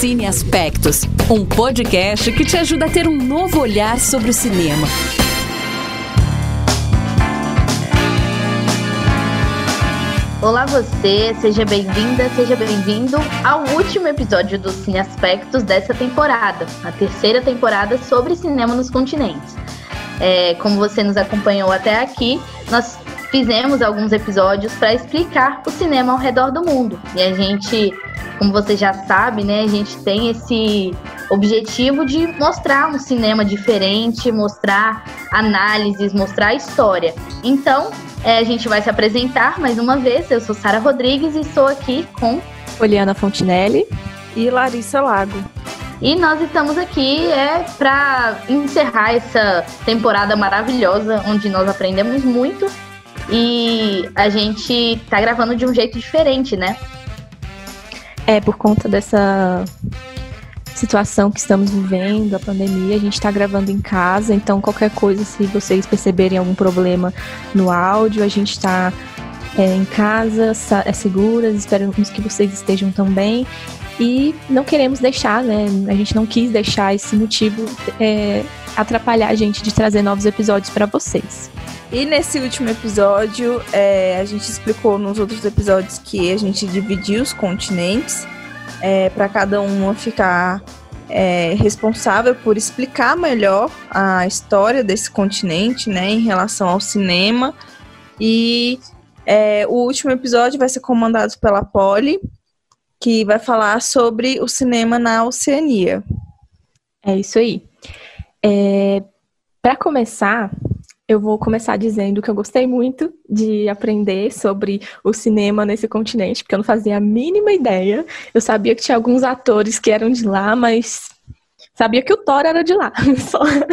Cine Aspectos, um podcast que te ajuda a ter um novo olhar sobre o cinema. Olá você, seja bem-vinda, seja bem-vindo ao último episódio do Cine Aspectos dessa temporada, a terceira temporada sobre cinema nos continentes. É, como você nos acompanhou até aqui, nós fizemos alguns episódios para explicar o cinema ao redor do mundo. E a gente, como você já sabe, né, a gente tem esse objetivo de mostrar um cinema diferente, mostrar análises, mostrar história. Então, é, a gente vai se apresentar mais uma vez. Eu sou Sara Rodrigues e estou aqui com Poliana Fontinelli e Larissa Lago. E nós estamos aqui é para encerrar essa temporada maravilhosa, onde nós aprendemos muito e a gente tá gravando de um jeito diferente, né? É, por conta dessa situação que estamos vivendo, a pandemia, a gente está gravando em casa, então qualquer coisa, se vocês perceberem algum problema no áudio, a gente está é, em casa, é seguras, esperamos que vocês estejam também. E não queremos deixar, né? A gente não quis deixar esse motivo é, atrapalhar a gente de trazer novos episódios para vocês. E nesse último episódio, é, a gente explicou nos outros episódios que a gente dividiu os continentes é, para cada um ficar é, responsável por explicar melhor a história desse continente, né, em relação ao cinema. E é, o último episódio vai ser comandado pela Polly, que vai falar sobre o cinema na Oceania. É isso aí. É, para começar, eu vou começar dizendo que eu gostei muito de aprender sobre o cinema nesse continente, porque eu não fazia a mínima ideia. Eu sabia que tinha alguns atores que eram de lá, mas sabia que o Thor era de lá.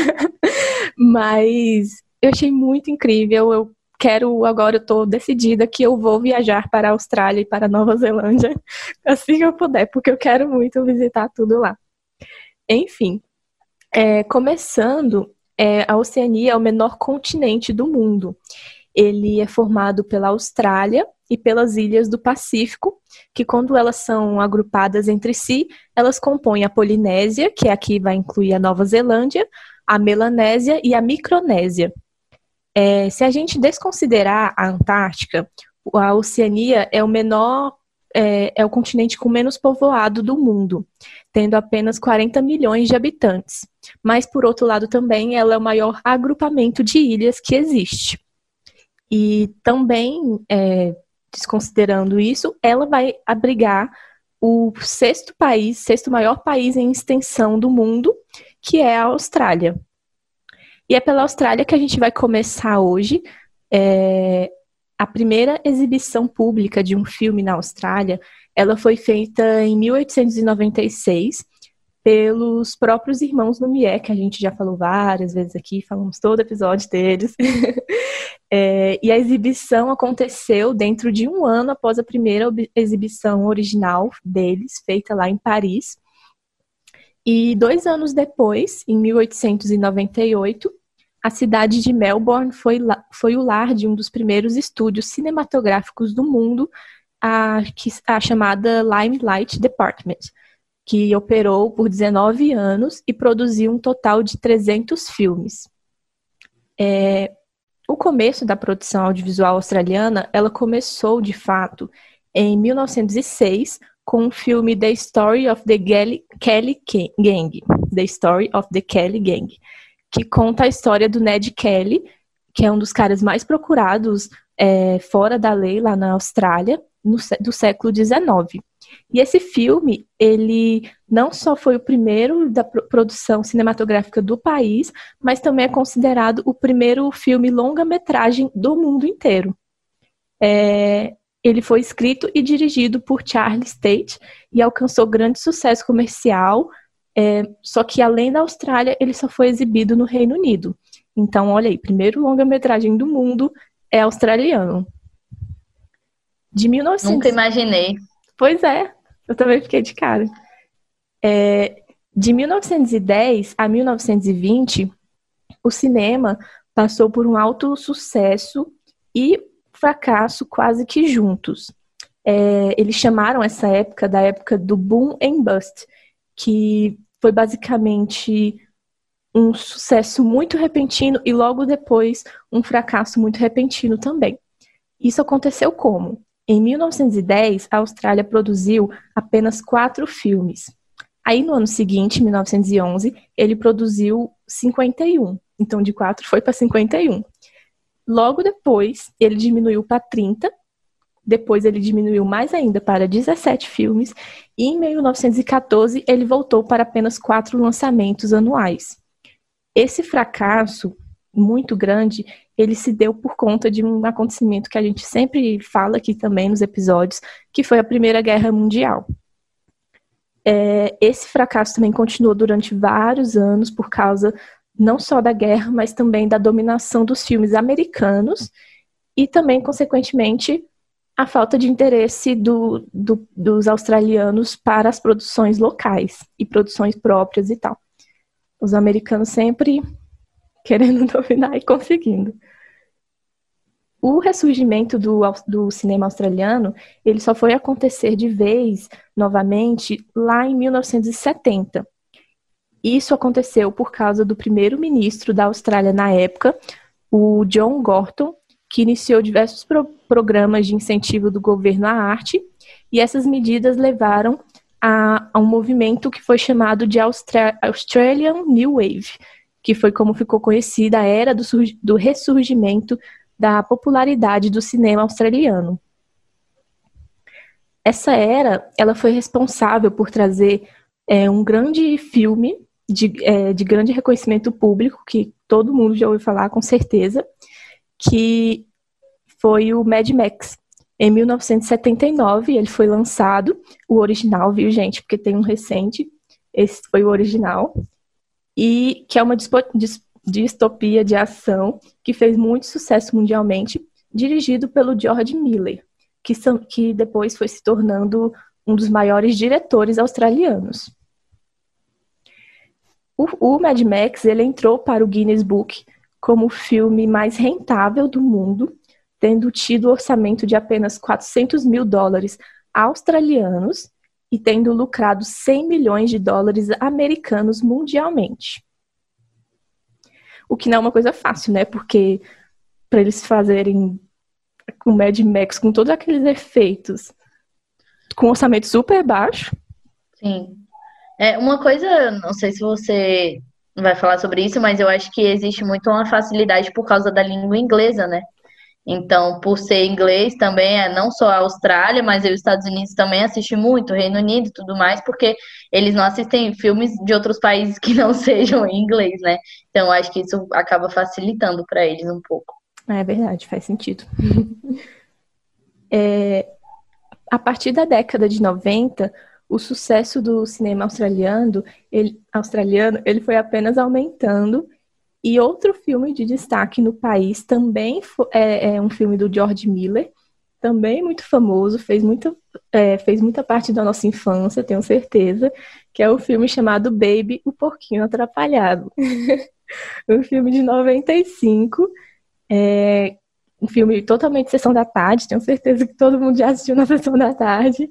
mas eu achei muito incrível. Eu quero agora, eu tô decidida que eu vou viajar para a Austrália e para a Nova Zelândia assim que eu puder, porque eu quero muito visitar tudo lá. Enfim, é, começando, é, a Oceania é o menor continente do mundo. Ele é formado pela Austrália e pelas ilhas do Pacífico, que quando elas são agrupadas entre si, elas compõem a Polinésia, que aqui vai incluir a Nova Zelândia, a Melanésia e a Micronésia. É, se a gente desconsiderar a Antártica, a Oceania é o menor é, é, o continente com menos povoado do mundo, tendo apenas 40 milhões de habitantes. Mas, por outro lado, também ela é o maior agrupamento de ilhas que existe. E também, é, desconsiderando isso, ela vai abrigar o sexto país, sexto maior país em extensão do mundo, que é a Austrália. E é pela Austrália que a gente vai começar hoje. É, a primeira exibição pública de um filme na Austrália, ela foi feita em 1896 pelos próprios irmãos Lumière, que a gente já falou várias vezes aqui, falamos todo episódio deles. é, e a exibição aconteceu dentro de um ano após a primeira exibição original deles, feita lá em Paris. E dois anos depois, em 1898, a cidade de Melbourne foi, foi o lar de um dos primeiros estúdios cinematográficos do mundo, a, a chamada Limelight Department, que operou por 19 anos e produziu um total de 300 filmes. É, o começo da produção audiovisual australiana, ela começou, de fato, em 1906, com o filme The Story of the Kelly Gang, The Story of the Kelly Gang, que conta a história do Ned Kelly, que é um dos caras mais procurados é, fora da lei lá na Austrália, no, do século XIX. E esse filme, ele não só foi o primeiro da produção cinematográfica do país, mas também é considerado o primeiro filme longa-metragem do mundo inteiro. É, ele foi escrito e dirigido por Charles Tate e alcançou grande sucesso comercial, é, só que além da Austrália, ele só foi exibido no Reino Unido. Então, olha aí, primeiro longa-metragem do mundo é australiano. De 1900... Nunca imaginei. Pois é, eu também fiquei de cara. É, de 1910 a 1920, o cinema passou por um alto sucesso e fracasso quase que juntos. É, eles chamaram essa época da época do boom and bust, que foi basicamente um sucesso muito repentino e logo depois um fracasso muito repentino também. Isso aconteceu como? Em 1910, a Austrália produziu apenas quatro filmes. Aí, no ano seguinte, 1911, ele produziu 51. Então, de quatro foi para 51. Logo depois, ele diminuiu para 30. Depois, ele diminuiu mais ainda para 17 filmes. E em 1914, ele voltou para apenas quatro lançamentos anuais. Esse fracasso muito grande, ele se deu por conta de um acontecimento que a gente sempre fala aqui também nos episódios, que foi a Primeira Guerra Mundial. É, esse fracasso também continuou durante vários anos por causa não só da guerra, mas também da dominação dos filmes americanos e também, consequentemente, a falta de interesse do, do, dos australianos para as produções locais e produções próprias e tal. Os americanos sempre querendo dominar e conseguindo. O ressurgimento do, do cinema australiano, ele só foi acontecer de vez, novamente, lá em 1970. Isso aconteceu por causa do primeiro-ministro da Austrália na época, o John Gorton, que iniciou diversos pro programas de incentivo do governo à arte, e essas medidas levaram a, a um movimento que foi chamado de Austra Australian New Wave, que foi como ficou conhecida a era do, do ressurgimento da popularidade do cinema australiano. Essa era, ela foi responsável por trazer é, um grande filme de, é, de grande reconhecimento público, que todo mundo já ouviu falar com certeza, que foi o Mad Max. Em 1979, ele foi lançado, o original, viu, gente? Porque tem um recente, esse foi o original e que é uma distopia de ação que fez muito sucesso mundialmente, dirigido pelo George Miller, que, são, que depois foi se tornando um dos maiores diretores australianos. O, o Mad Max ele entrou para o Guinness Book como o filme mais rentável do mundo, tendo tido orçamento de apenas 400 mil dólares australianos e tendo lucrado 100 milhões de dólares americanos mundialmente. O que não é uma coisa fácil, né? Porque para eles fazerem com Mad Max, com todos aqueles efeitos, com orçamento super baixo. Sim. É, uma coisa, não sei se você vai falar sobre isso, mas eu acho que existe muito uma facilidade por causa da língua inglesa, né? Então, por ser inglês também, é não só a Austrália, mas os Estados Unidos também assistem muito, Reino Unido e tudo mais, porque eles não assistem filmes de outros países que não sejam em inglês, né? Então, acho que isso acaba facilitando para eles um pouco. É verdade, faz sentido. é, a partir da década de 90, o sucesso do cinema australiano, ele, australiano, ele foi apenas aumentando e outro filme de destaque no país também é, é um filme do George Miller, também muito famoso, fez, muito, é, fez muita parte da nossa infância, tenho certeza, que é o filme chamado Baby, o Porquinho Atrapalhado. um filme de 95, é, um filme totalmente sessão da tarde, tenho certeza que todo mundo já assistiu na sessão da tarde.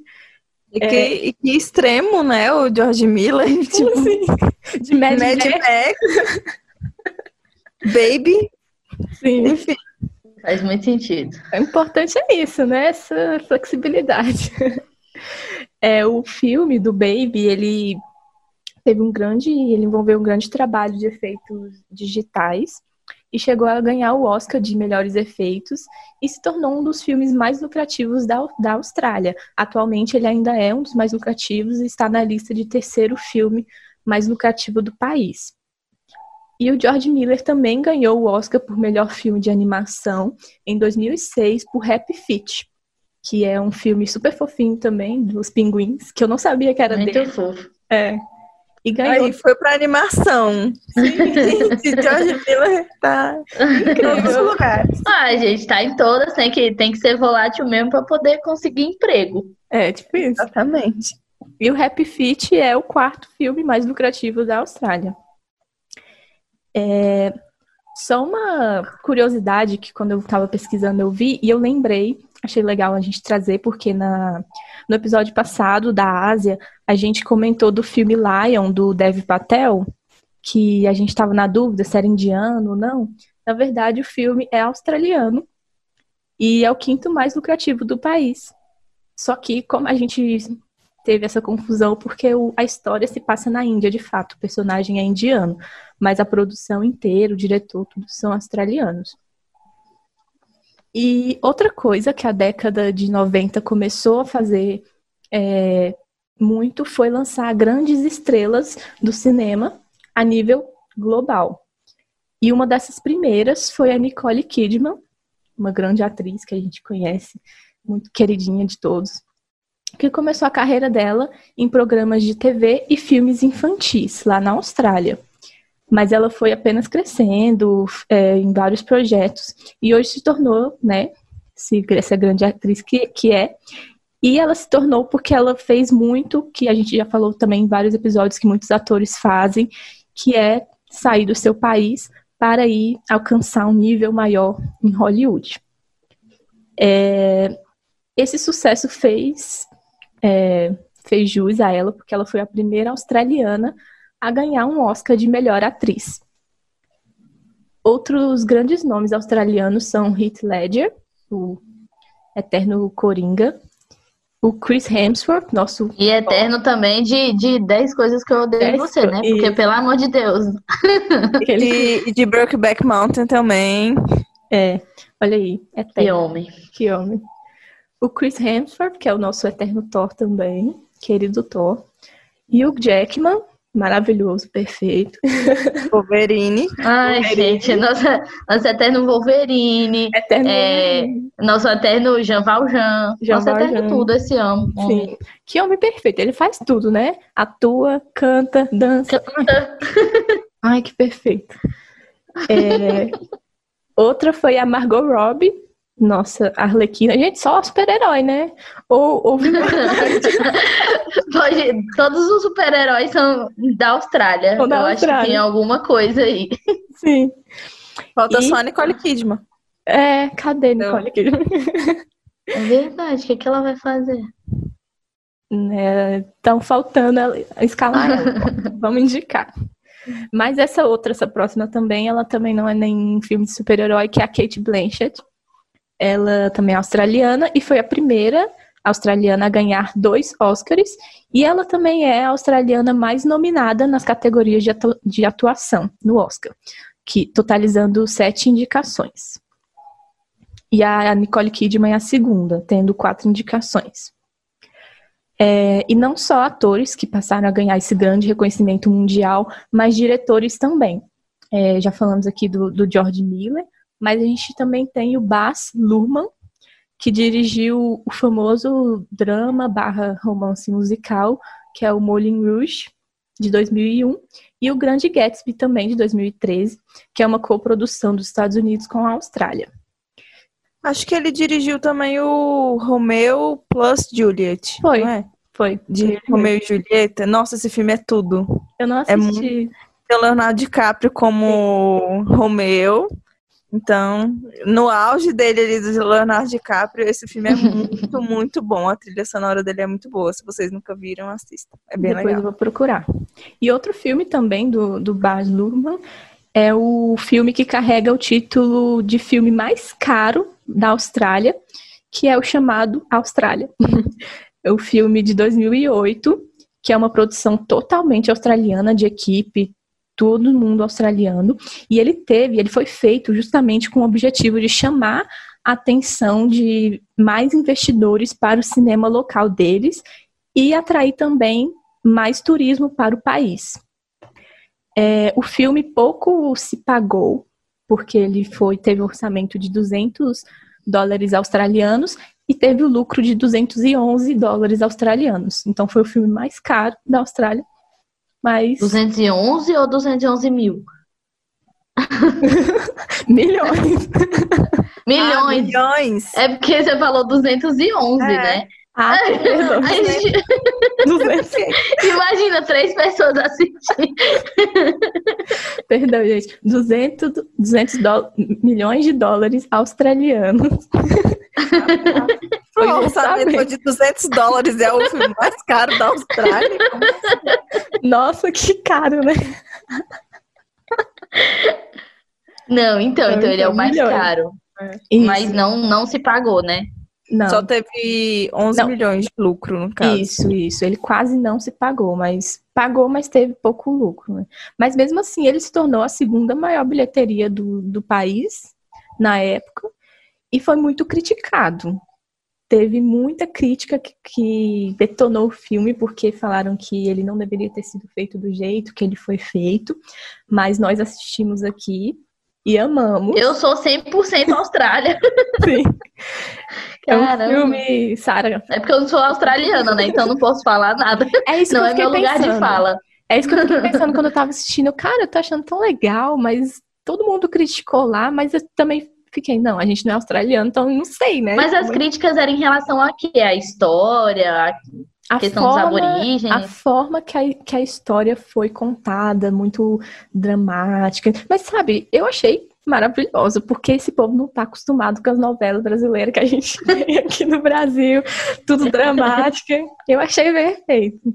E que, é... que extremo, né, o George Miller, tipo, Sim. de Mad, Mad Max. Max. Baby. Sim. Enfim. Faz muito sentido. O importante é isso, né? Essa flexibilidade. É, o filme do Baby, ele teve um grande, ele envolveu um grande trabalho de efeitos digitais e chegou a ganhar o Oscar de melhores efeitos e se tornou um dos filmes mais lucrativos da, da Austrália. Atualmente ele ainda é um dos mais lucrativos e está na lista de terceiro filme mais lucrativo do país. E o George Miller também ganhou o Oscar por melhor filme de animação em 2006 por Happy Feet, que é um filme super fofinho também dos pinguins, que eu não sabia que era Muito dele. fofo. É. E ganhou. Aí foi pra animação. Sim, gente, George Miller tá em todos os lugares. Ah, gente, tá em todas, tem que, tem que ser volátil mesmo para poder conseguir emprego. É, tipo isso. Exatamente. E o Happy Feet é o quarto filme mais lucrativo da Austrália. É, só uma curiosidade que quando eu estava pesquisando eu vi e eu lembrei achei legal a gente trazer, porque na, no episódio passado da Ásia, a gente comentou do filme Lion, do Dev Patel, que a gente estava na dúvida se era indiano ou não. Na verdade, o filme é australiano e é o quinto mais lucrativo do país. Só que, como a gente teve essa confusão, porque o, a história se passa na Índia, de fato, o personagem é indiano, mas a produção inteira, o diretor, tudo são australianos. E outra coisa que a década de 90 começou a fazer é, muito foi lançar grandes estrelas do cinema a nível global. E uma dessas primeiras foi a Nicole Kidman, uma grande atriz que a gente conhece, muito queridinha de todos, que começou a carreira dela em programas de TV e filmes infantis lá na Austrália mas ela foi apenas crescendo é, em vários projetos e hoje se tornou, né, essa grande atriz que, que é. E ela se tornou porque ela fez muito, que a gente já falou também em vários episódios que muitos atores fazem, que é sair do seu país para ir alcançar um nível maior em Hollywood. É, esse sucesso fez, é, fez jus a ela, porque ela foi a primeira australiana a ganhar um Oscar de melhor atriz. Outros grandes nomes australianos são Heath Ledger, o eterno Coringa, o Chris Hemsworth, nosso. E eterno também de, de 10 coisas que eu odeio em você, né? Porque, pelo amor de Deus. E de Brokeback Mountain também. É, olha aí. Eterno. Que homem. Que homem. O Chris Hemsworth, que é o nosso eterno Thor também, querido Thor. E o Jackman, maravilhoso, perfeito. Wolverine. Ai, Wolverine. gente, nossa, nosso eterno Wolverine. Eterno é, Wolverine. Nosso eterno Jean Valjean. Jean nosso eterno Valjean. tudo esse ano. Sim. Que homem perfeito. Ele faz tudo, né? Atua, canta, dança. Canta. Ai, que perfeito. É, Outra foi a Margot Robbie. Nossa, Arlequina. Gente, só super-herói, né? Ou, ou... Pode, todos os super-heróis são da Austrália. São da eu acho Austrália. que tem alguma coisa aí. Sim. Falta E- só a Nicole Kidman. É, cadê Nicole Kidman? É verdade, o que, que ela vai fazer? Estão faltando ela- escalar ela. Vamos indicar. Mas essa outra, essa próxima também, ela também não é nem filme de super-herói, que é a Kate Blanchett. Ela também é australiana e foi a primeira australiana a ganhar dois Oscars. E ela também é a australiana mais nominada nas categorias de, atu- de atuação no Oscar, que totalizando sete indicações. E a Nicole Kidman é a segunda, tendo quatro indicações. É, e não só atores que passaram a ganhar esse grande reconhecimento mundial, mas diretores também. É, já falamos aqui do, do George Miller, mas a gente também tem o Baz Luhrmann, que dirigiu o famoso drama barra romance musical, que é o Moulin Rouge, de 2001, e o Grande Gatsby também, de 2013, que é uma coprodução dos Estados Unidos com a Austrália. Acho que ele dirigiu também o Romeo plus Juliet. Foi. é? Foi. De Romeo e Julieta. Nossa, esse filme é tudo. Eu não É assisti. Tem o Leonardo DiCaprio como Romeo. Então, no auge dele ali do Leonardo DiCaprio, esse filme é muito, muito bom. A trilha sonora dele é muito boa. Se vocês nunca viram, assistam. É bem Depois eu legal. vou procurar. E outro filme também do, do Baz Luhrmann é o filme que carrega o título de filme mais caro da Austrália, que é o chamado Austrália. é o filme de 2008, que é uma produção totalmente australiana, de equipe, todo mundo australiano. E ele teve, ele foi feito justamente com o objetivo de chamar a atenção de mais investidores para o cinema local deles e atrair também mais turismo para o país. É, o filme pouco se pagou, porque ele foi teve um orçamento de 200 dólares australianos e teve o lucro de 211 dólares australianos. Então foi o filme mais caro da Austrália. Mas 211 ou 211 mil? milhões. Ah, Milhões. milhões. É porque você falou 211, É. né? Ah, perdão. Gente, 200. imagina três pessoas assistindo. Perdão, gente. 200, 200 do, milhões de dólares australianos. Foi um orçamento de 200 dólares, é o filme mais caro da Austrália. Nossa, que caro, né? Não, então, então, então ele é o mais milhões. caro. É. Mas não, não se pagou, né? Não. Só teve 11 não. milhões de lucro, no caso. Isso, isso. Ele quase não se pagou, mas pagou, mas teve pouco lucro. Né? Mas mesmo assim, ele se tornou a segunda maior bilheteria do, do país na época e foi muito criticado. Teve muita crítica que, que detonou o filme porque falaram que ele não deveria ter sido feito do jeito que ele foi feito, mas nós assistimos aqui e amamos. Eu sou 100% Austrália. Sim. É um filme, Sara. É porque eu não sou australiana, né? Então não posso falar nada. É isso não que eu é meu lugar pensando. de fala. É isso que eu fiquei pensando quando eu tava assistindo. Cara, eu tô achando tão legal, mas todo mundo criticou lá, mas eu também fiquei, não, a gente não é australiano, então não sei, né? Mas as críticas eram em relação a quê? A história, a, a questão forma, dos aborígenes? A forma que a, que a história foi contada, muito dramática. Mas sabe, eu achei maravilhoso, porque esse povo não está acostumado com as novelas brasileiras que a gente vê aqui no Brasil, tudo dramática. Eu achei perfeito.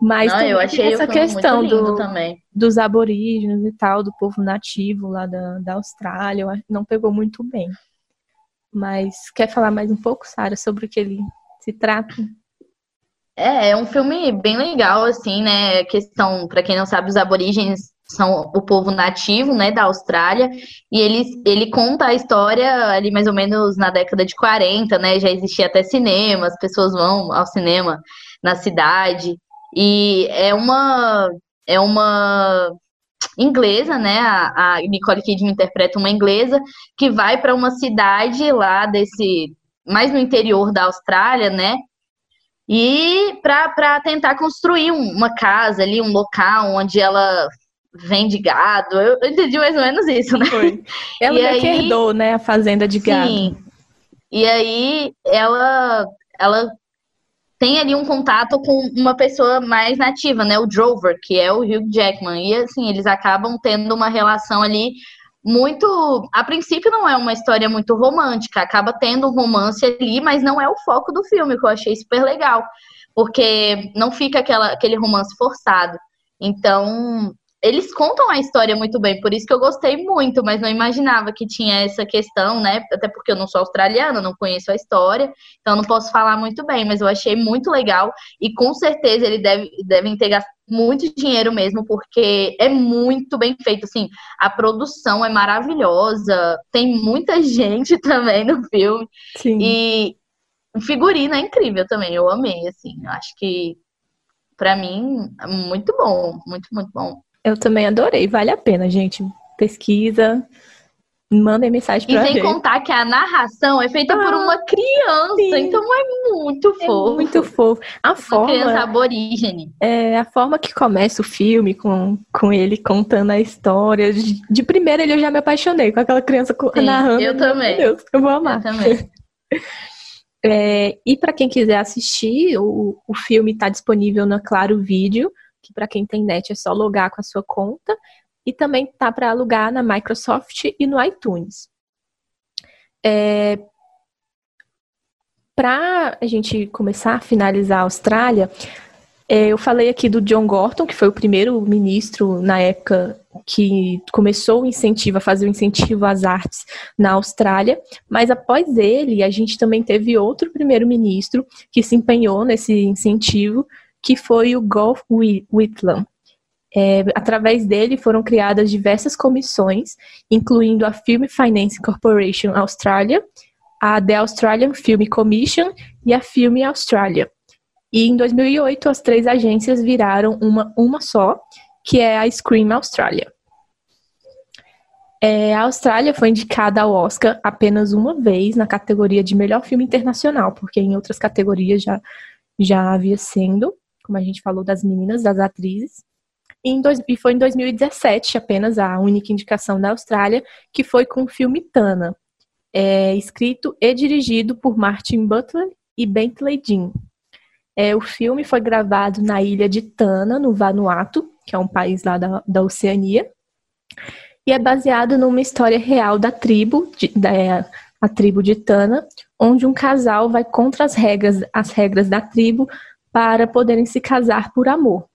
Mas não, eu achei essa questão do, também. dos aborígenes e tal, do povo nativo lá da, da Austrália, não pegou muito bem. Mas quer falar mais um pouco, Sara, sobre o que ele se trata? É, é um filme bem legal, assim, né? Questão, para quem não sabe, os aborígenes são o povo nativo, né, da Austrália, e ele, ele conta a história ali mais ou menos na década de 40, né, já existia até cinema, as pessoas vão ao cinema na cidade, e é uma, é uma inglesa, né, a, a Nicole Kidman interpreta uma inglesa, que vai para uma cidade lá desse, mais no interior da Austrália, né, e para tentar construir um, uma casa ali, um local onde ela vende gado. Eu, entendi mais ou menos isso, né? Foi. Ela e aí, herdou, né, a fazenda de gado. Sim. E aí ela ela tem ali um contato com uma pessoa mais nativa, né, o Drover, que é o Hugh Jackman. E assim, eles acabam tendo uma relação ali muito, a princípio não é uma história muito romântica, acaba tendo um romance ali, mas não é o foco do filme, que eu achei super legal, porque não fica aquela, aquele romance forçado. Então, eles contam a história muito bem, por isso que eu gostei muito, mas não imaginava que tinha essa questão, né? Até porque eu não sou australiana, não conheço a história, então não posso falar muito bem, mas eu achei muito legal e com certeza eles deve, devem ter muito dinheiro mesmo, porque é muito bem feito, assim, a produção é maravilhosa, tem muita gente também no filme, Sim. e o figurino é incrível também, eu amei, assim, eu acho que para mim, é muito bom, muito, muito bom. Eu também adorei, vale a pena, gente. Pesquisa, mandem mensagem pra E sem contar que a narração é feita ah, por uma criança, sim. então é muito fofo. É muito fofo. A uma forma, criança aborígene. É, a forma que começa o filme com, com ele contando a história. De, de primeira ele eu já me apaixonei com aquela criança sim, narrando. Eu também. Meu Deus, eu vou amar. Eu também. É, e para quem quiser assistir, o, o filme está disponível na Claro Vídeo que para quem tem net é só logar com a sua conta, e também tá para alugar na Microsoft e no iTunes. É, para a gente começar a finalizar a Austrália, é, eu falei aqui do John Gorton, que foi o primeiro ministro na época que começou o incentivo, a fazer o incentivo às artes na Austrália, mas após ele, a gente também teve outro primeiro-ministro que se empenhou nesse incentivo, que foi o Golf Whitlam. É, através dele foram criadas diversas comissões, incluindo a Film Finance Corporation Australia, a The Australian Film Commission e a Film Australia. E em 2008, as três agências viraram uma, uma só, que é a Scream Australia. É, a Austrália foi indicada ao Oscar apenas uma vez na categoria de melhor filme internacional, porque em outras categorias já, já havia sendo como a gente falou, das meninas, das atrizes. E, dois, e foi em 2017 apenas a única indicação da Austrália, que foi com o filme Tana, é, escrito e dirigido por Martin Butler e Bentley Jean. É, o filme foi gravado na ilha de Tana, no Vanuatu, que é um país lá da, da Oceania. E é baseado numa história real da tribo, de, da a tribo de Tana, onde um casal vai contra as regras, as regras da tribo para poderem se casar por amor.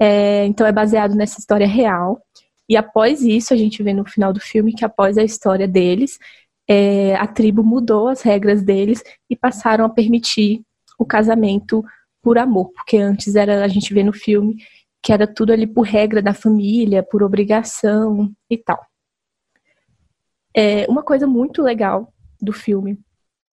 É, então é baseado nessa história real. E após isso, a gente vê no final do filme que após a história deles, é, a tribo mudou as regras deles e passaram a permitir o casamento por amor, porque antes era a gente vê no filme que era tudo ali por regra da família, por obrigação e tal. É, uma coisa muito legal do filme,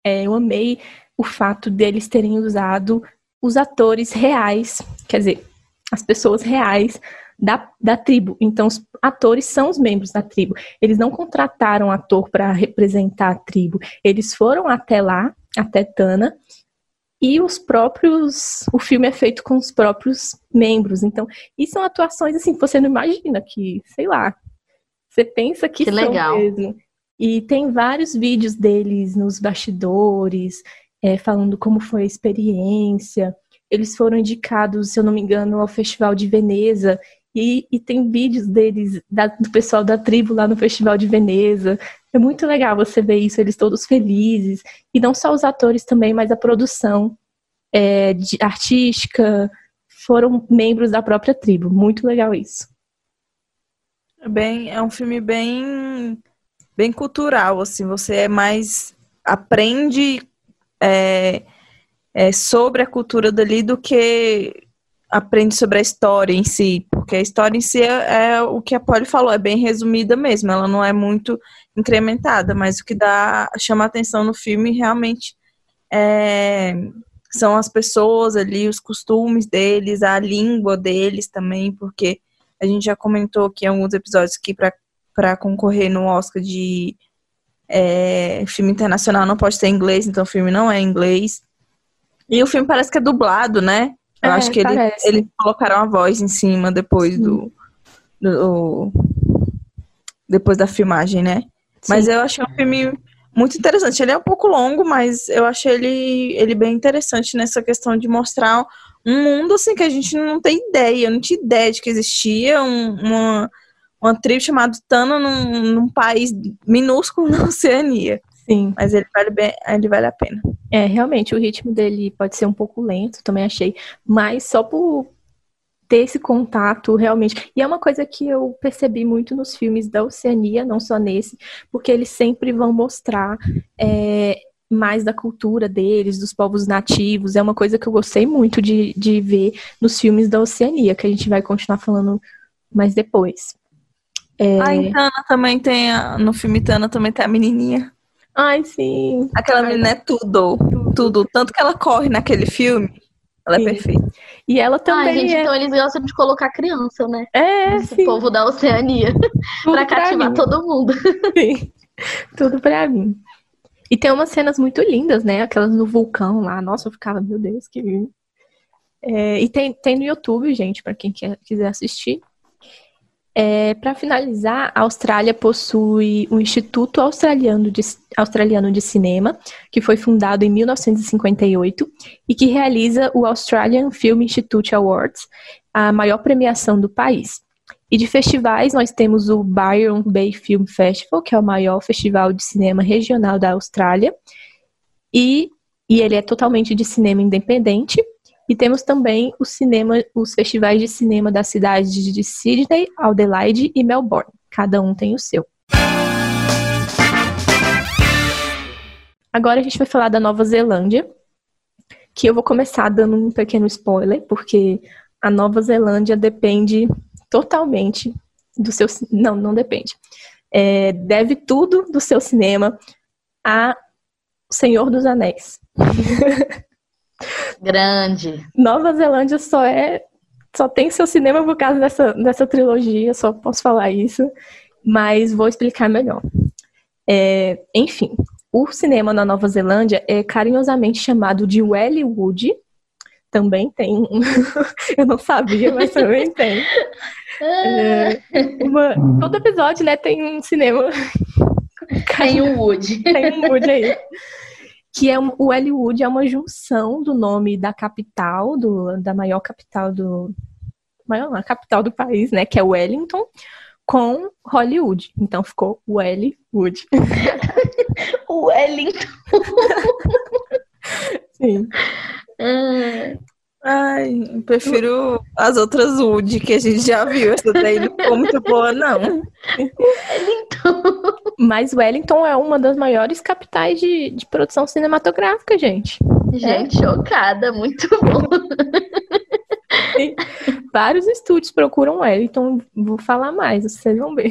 é, eu amei o fato deles terem usado os atores reais, quer dizer, as pessoas reais da, da tribo. Então, os atores são os membros da tribo. Eles não contrataram ator para representar a tribo. Eles foram até lá, até Tana, e os próprios. O filme é feito com os próprios membros. Então, e são atuações assim que você não imagina que, sei lá. Você pensa que, que são legal. mesmo. E tem vários vídeos deles nos bastidores, é, falando como foi a experiência. Eles foram indicados, se eu não me engano, ao Festival de Veneza. E, e tem vídeos deles, da, do pessoal da tribo lá no Festival de Veneza. É muito legal você ver isso, eles todos felizes. E não só os atores também, mas a produção é, de, artística foram membros da própria tribo. Muito legal isso. É bem, é um filme bem, bem cultural, assim. Você é mais aprende é, é, sobre a cultura dali do que aprende sobre a história em si, porque a história em si é, é, o que a Polly falou, é bem resumida mesmo, ela não é muito incrementada, mas o que dá chama atenção no filme realmente é, são as pessoas ali, os costumes deles, a língua deles também, porque a gente já comentou aqui em alguns episódios que para concorrer no Oscar de é, filme internacional não pode ter inglês, então o filme não é inglês. E o filme parece que é dublado, né? Eu É, acho que ele, eles colocaram a voz em cima depois do, do- depois da filmagem, né? Mas eu achei um filme muito interessante. Ele é um pouco longo, mas eu achei ele, ele bem interessante nessa questão de mostrar um mundo assim que a gente não tem ideia. Eu não tinha ideia de que existia um- uma, uma tribo chamada Tana num, num país minúsculo na Oceania. Sim. Mas ele vale, bem, ele vale a pena. É, realmente, o ritmo dele pode ser um pouco lento, também achei. Mas só por ter esse contato, realmente. E é uma coisa que eu percebi muito nos filmes da Oceania, não só nesse, porque eles sempre vão mostrar é, mais da cultura deles, dos povos nativos. É uma coisa que eu gostei muito de, de ver nos filmes da Oceania, que a gente vai continuar falando mais depois. É... Ah, em Tana também tem. A, no filme Tana também tem a menininha. Ai, sim. Aquela menina é tudo. Tudo. Tanto que ela corre naquele filme. Ela Sim. é perfeita. E ela também gente, é. então eles gostam de colocar criança, né? É, Esse sim. povo da Oceania. pra cativar mim. todo mundo. Sim. Tudo pra mim. E tem umas cenas muito lindas, né? Aquelas no vulcão lá. Nossa, eu ficava, meu Deus, que lindo. É, e tem, tem no YouTube, gente, pra quem quer, quiser assistir. É, para finalizar, a Austrália possui o Instituto Australiano de, Australiano de Cinema, que foi fundado em 1958 e que realiza o Australian Film Institute Awards, a maior premiação do país. E de festivais, nós temos o Byron Bay Film Festival, que é o maior festival de cinema regional da Austrália. E, e ele é totalmente de cinema independente. E temos também o cinema, os festivais de cinema das cidades de Sydney, Adelaide e Melbourne. Cada um tem o seu. Agora a gente vai falar da Nova Zelândia, que eu vou começar dando um pequeno spoiler, porque a Nova Zelândia depende totalmente do seu. Não, não depende. É, deve tudo do seu cinema a Senhor dos Anéis. Grande. Nova Zelândia só é. Só tem seu cinema por causa dessa, dessa trilogia, só posso falar isso. Mas vou explicar melhor. É, enfim, o cinema na Nova Zelândia é carinhosamente chamado de Wellywood. Também tem. um- Eu não sabia, mas também tem. É, uma- todo episódio, né, tem um cinema. Tem um Wood. Tem um Wood aí. Que é um- o Hollywood é uma junção do nome da capital, do, da maior capital do. Maior, não, a capital do país, né? Que é Wellington, com Hollywood. Então ficou Wellywood. Wellington. Sim. Ah, Ai, eu prefiro as outras Wood que a gente já viu. Essa daí não ficou muito boa, não. Wellington. Mas Wellington é uma das maiores capitais de, de produção cinematográfica, gente. Gente, chocada, muito bom. Vários estúdios procuram Wellington. Vou falar mais, vocês vão ver.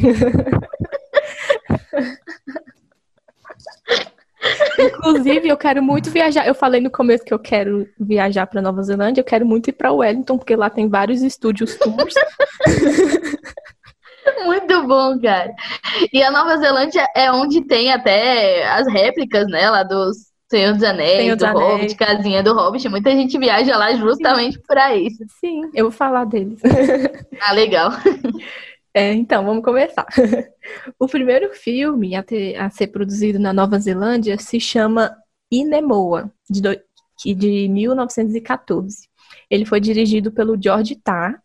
Inclusive, eu quero muito viajar. Eu falei no começo que eu quero viajar para Nova Zelândia. Eu quero muito ir para Wellington, porque lá tem vários estúdios tours. Muito bom, cara. E a Nova Zelândia é onde tem até as réplicas, né, lá dos Senhor dos Anéis, Senhor do dos Hobbit, Casinha do Hobbit. Muita gente viaja lá justamente pra isso. Sim, eu vou falar deles. Ah, legal. É, então, vamos começar. O primeiro filme a, ter- a ser produzido na Nova Zelândia se chama Inemoa, de, do- de 1914. Ele foi dirigido pelo George Tarr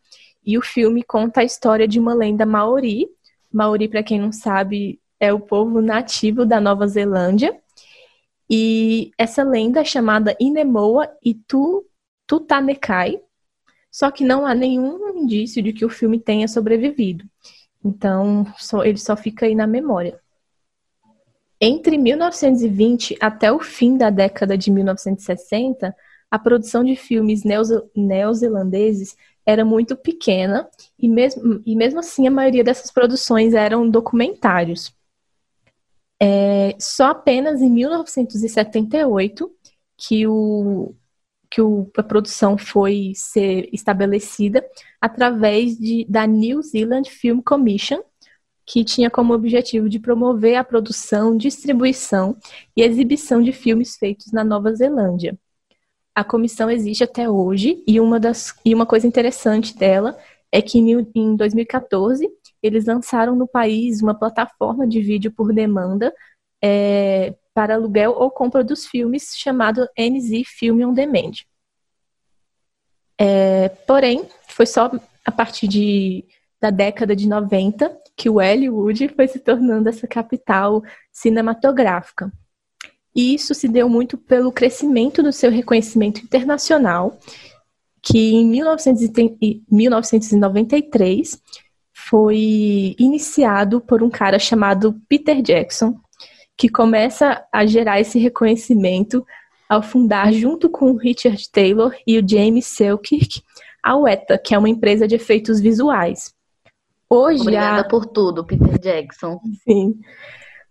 e o filme conta a história de uma lenda maori. Maori, para quem não sabe, é o povo nativo da Nova Zelândia. E essa lenda é chamada Inemoa Itu Tutanekai, só que não há nenhum indício de que o filme tenha sobrevivido. Então, só- ele só fica aí na memória. Entre 1920 até o fim da década de 1960, a produção de filmes neoze- neozelandeses era muito pequena e mesmo, e mesmo assim a maioria dessas produções eram documentários. É, só apenas em 1978 que, o, que o- a produção foi ser estabelecida através de, da New Zealand Film Commission, que tinha como objetivo de promover a produção, distribuição e exibição de filmes feitos na Nova Zelândia. A comissão existe até hoje e uma, das, e uma coisa interessante dela é que em, em 2014 eles lançaram no país uma plataforma de vídeo por demanda é, para aluguel ou compra dos filmes chamado NZ Film on Demand. É, porém, foi só a partir de, da década de 90 que o Hollywood foi se tornando essa capital cinematográfica. E isso se deu muito pelo crescimento do seu reconhecimento internacional, que em 1930 e 1993 foi iniciado por um cara chamado Peter Jackson, que começa a gerar esse reconhecimento ao fundar, junto com o Richard Taylor e o James Selkirk, a UETA, que é uma empresa de efeitos visuais. Hoje, Obrigada a, por tudo, Peter Jackson. sim,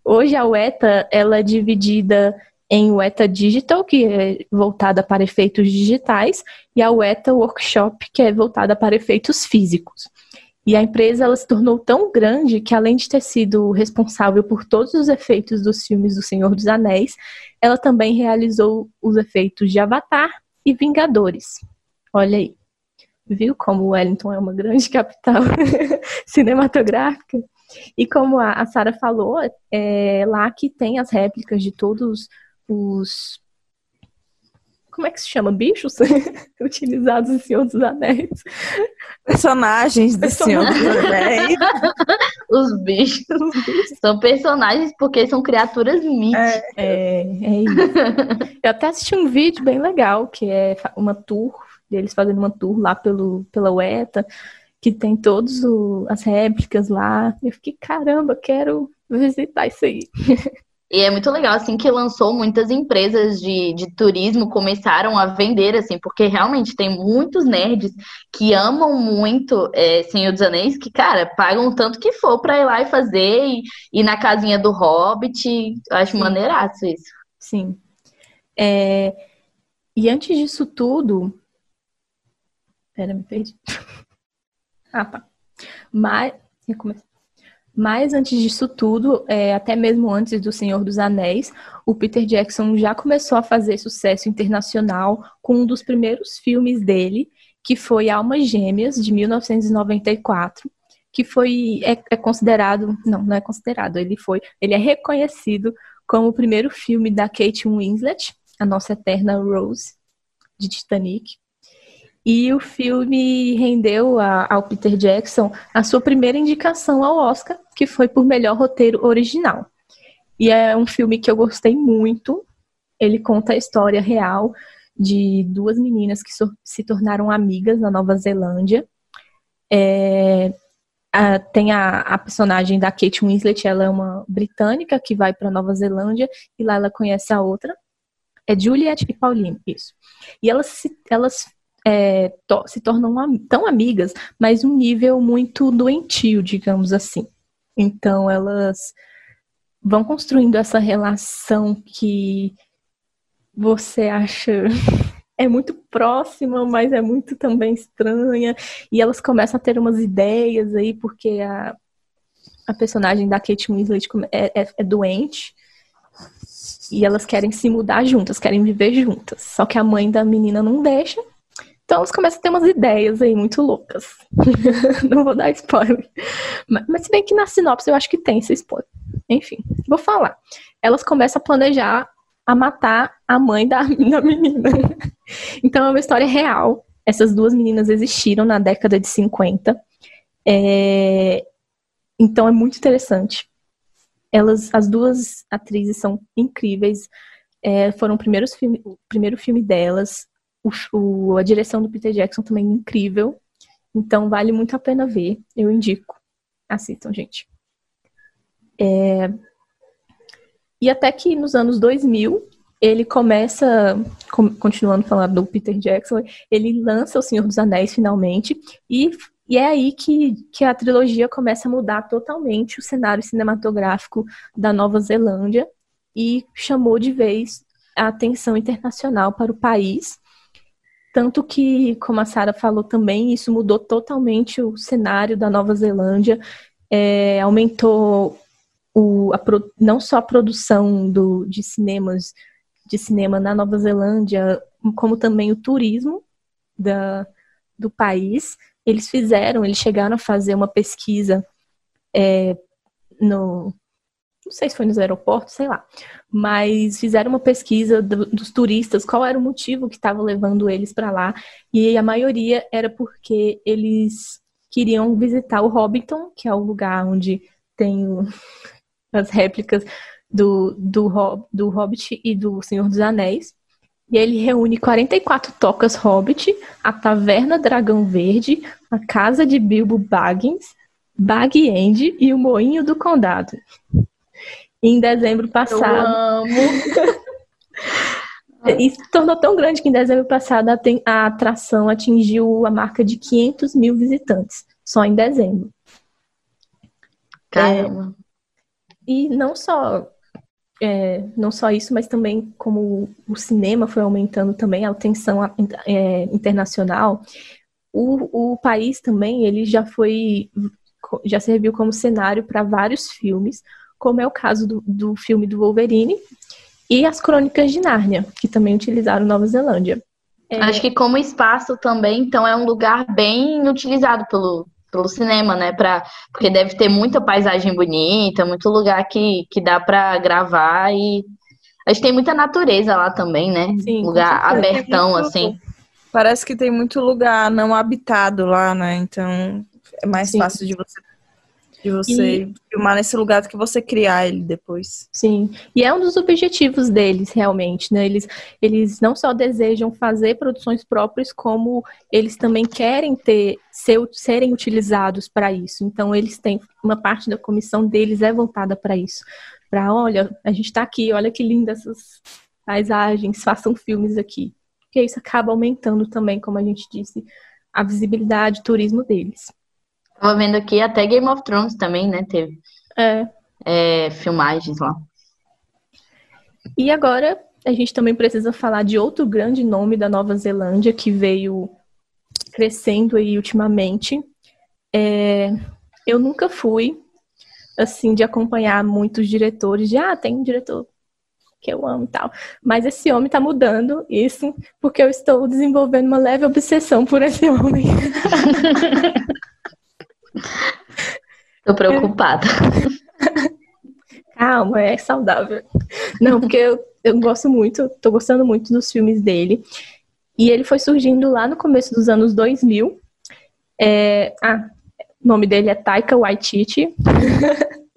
hoje a UETA ela é dividida em UETA Digital, que é voltada para efeitos digitais, e a UETA Workshop, que é voltada para efeitos físicos. E a empresa ela se tornou tão grande que, além de ter sido responsável por todos os efeitos dos filmes do Senhor dos Anéis, ela também realizou os efeitos de Avatar e Vingadores. Olha aí. Viu como Wellington é uma grande capital cinematográfica? E como a, a Sara falou, é lá que tem as réplicas de todos os. Como é que se chama? Bichos utilizados em Senhor dos Anéis. Personagens do Senhor dos Anéis. Os bichos são personagens porque são criaturas míticas. É, é isso. Eu até assisti um vídeo bem legal, que é uma tour, deles fazendo uma tour lá pelo, pela UETA, que tem todas as réplicas lá. Eu fiquei, caramba, quero visitar isso aí. E é muito legal, assim, que lançou muitas empresas de, de turismo começaram a vender, assim, porque realmente tem muitos nerds que amam muito é, Senhor dos Anéis, que, cara, pagam tanto que for pra ir lá e fazer, e ir na casinha do Hobbit. Eu acho Sim. maneiraço isso. Sim. É, e antes disso tudo. Pera, me perdi. ah, tá. Mas. Mas antes disso tudo, é, até mesmo antes do Senhor dos Anéis, o Peter Jackson já começou a fazer sucesso internacional com um dos primeiros filmes dele, que foi Almas Gêmeas, de 1994, que foi é, é considerado, não, não é considerado, ele foi, ele é reconhecido como o primeiro filme da Kate Winslet, a nossa eterna Rose, de Titanic. E o filme rendeu a, ao Peter Jackson a sua primeira indicação ao Oscar, que foi por melhor roteiro original. E é um filme que eu gostei muito. Ele conta a história real de duas meninas que so, se tornaram amigas na Nova Zelândia. É, a, tem a, a, personagem da Kate Winslet, ela é uma britânica que vai para Nova Zelândia e lá ela conhece a outra. É Juliet e Pauline, isso. E elas, elas é, to, se tornam tão amigas, mas um nível muito doentio, digamos assim. Então elas vão construindo essa relação que você acha é muito próxima, mas é muito também estranha. E elas começam a ter umas ideias aí, porque a, a personagem da Kate Winslet é, é, é doente. E elas querem se mudar juntas, querem viver juntas. Só que a mãe da menina não deixa. Então elas começam a ter umas ideias aí muito loucas. não vou dar spoiler. Mas, mas se bem que na sinopse eu acho que tem esse spoiler. Enfim, vou falar. Elas começam a planejar a matar a mãe da, da menina. Então é uma história real. Essas duas meninas existiram na década de 50. É... Então é muito interessante. Elas, as duas atrizes são incríveis. É, foram primeiros filme, o primeiro filme delas. O, o, a direção do Peter Jackson também é incrível. Então vale muito a pena ver. Eu indico. Assistam, gente. É, e até que nos anos 2000, ele começa, continuando falando do Peter Jackson, ele lança O Senhor dos Anéis finalmente, e, e é aí que, que a trilogia começa a mudar totalmente o cenário cinematográfico da Nova Zelândia e chamou de vez a atenção internacional para o país. Tanto que, como a Sara falou também, isso mudou totalmente o cenário da Nova Zelândia, é, aumentou o, a, não só a produção do, de cinemas de cinema na Nova Zelândia, como também o turismo da, do país. Eles fizeram, eles chegaram a fazer uma pesquisa é, no. Não sei se foi nos aeroportos, sei lá. Mas fizeram uma pesquisa do, dos turistas, qual era o motivo que estava levando eles para lá. E a maioria era porque eles queriam visitar o Hobbiton, que é o lugar onde tem o, as réplicas do, do, do Hobbit e do Senhor dos Anéis. E ele reúne 44 tocas Hobbit, a Taverna Dragão Verde, a Casa de Bilbo Baggins, Bag End e o Moinho do Condado. Em dezembro passado. Eu amo. se tornou tão grande que em dezembro passado a, atração atingiu a marca de 500 mil visitantes, só em dezembro. Caramba. É, e não só é, não só isso, mas também como o cinema foi aumentando também a atenção é, internacional, o, o país também ele já foi já serviu como cenário para vários filmes, como é o caso do, do filme do Wolverine e as Crônicas de Nárnia, que também utilizaram Nova Zelândia. É... Acho que como espaço também, então é um lugar bem utilizado pelo, pelo cinema, né? Pra, porque deve ter muita paisagem bonita, muito lugar que, que dá para gravar e a gente tem muita natureza lá também, né? Sim, lugar abertão, muito, assim. Parece que tem muito lugar não habitado lá, né? Então é mais Sim. fácil de você de você e... filmar nesse lugar do que você criar ele depois. Sim, e é um dos objetivos deles, realmente, né? Eles, eles não só desejam fazer produções próprias, como eles também querem ter, ser, serem utilizados para isso. Então, eles têm, uma parte da comissão deles é voltada para isso. Para, olha, a gente está aqui, olha que lindas essas paisagens, façam filmes aqui. Porque isso acaba aumentando também, como a gente disse, a visibilidade, o turismo deles. Tava vendo aqui até Game of Thrones também, né? Teve é. É, filmagens lá. E agora a gente também precisa falar de outro grande nome da Nova Zelândia que veio crescendo aí ultimamente. É, eu nunca fui assim de acompanhar muitos diretores de ah, tem um diretor que eu amo e tal. Mas esse homem tá mudando isso porque eu estou desenvolvendo uma leve obsessão por esse homem. Tô preocupada. Calma, é saudável. Não, porque eu, eu gosto muito, tô gostando muito dos filmes dele. E ele foi surgindo lá no começo dos anos 2000. É, ah, o nome dele é Taika Waititi.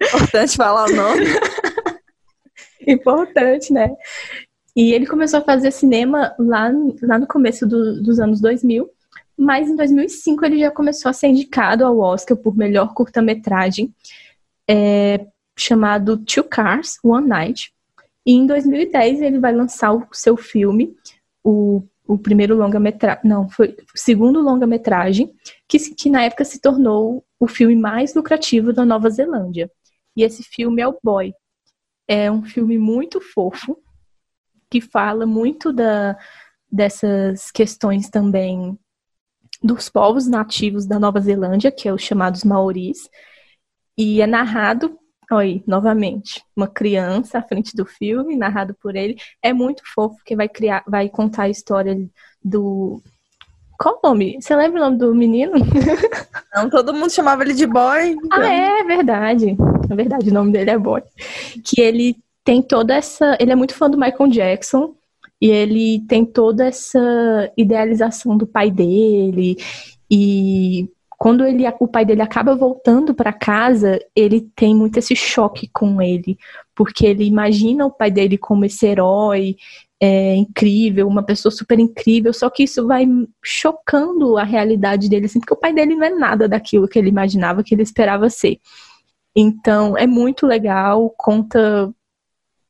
Importante falar o nome. Importante, né? E ele começou a fazer cinema lá, lá no começo do, dos anos 2000, mas em 2005 ele já começou a ser indicado ao Oscar por melhor curta-metragem, é, chamado Two Cars, One Night. E em 2010 ele vai lançar o seu filme, o, o primeiro longa-metragem, não, foi o segundo longa-metragem, que, que na época se tornou o filme mais lucrativo da Nova Zelândia. E esse filme é o Boy. É um filme muito fofo, que fala muito da, dessas questões também dos povos nativos da Nova Zelândia, que é os chamados maoris, e é narrado, oi, novamente, uma criança à frente do filme, narrado por ele, é muito fofo, porque vai criar, vai contar a história do qual o nome? Você lembra o nome do menino? Não, todo mundo chamava ele de boy. Então. Ah, é, é verdade. É verdade, o nome dele é boy. Que ele tem toda essa. Ele é muito fã do Michael Jackson e ele tem toda essa idealização do pai dele. E quando ele, o pai dele acaba voltando para casa, ele tem muito esse choque com ele, porque ele imagina o pai dele como esse herói é, incrível, uma pessoa super incrível, só que isso vai chocando a realidade dele, assim, porque o pai dele não é nada daquilo que ele imaginava, que ele esperava ser. Então, é muito legal, conta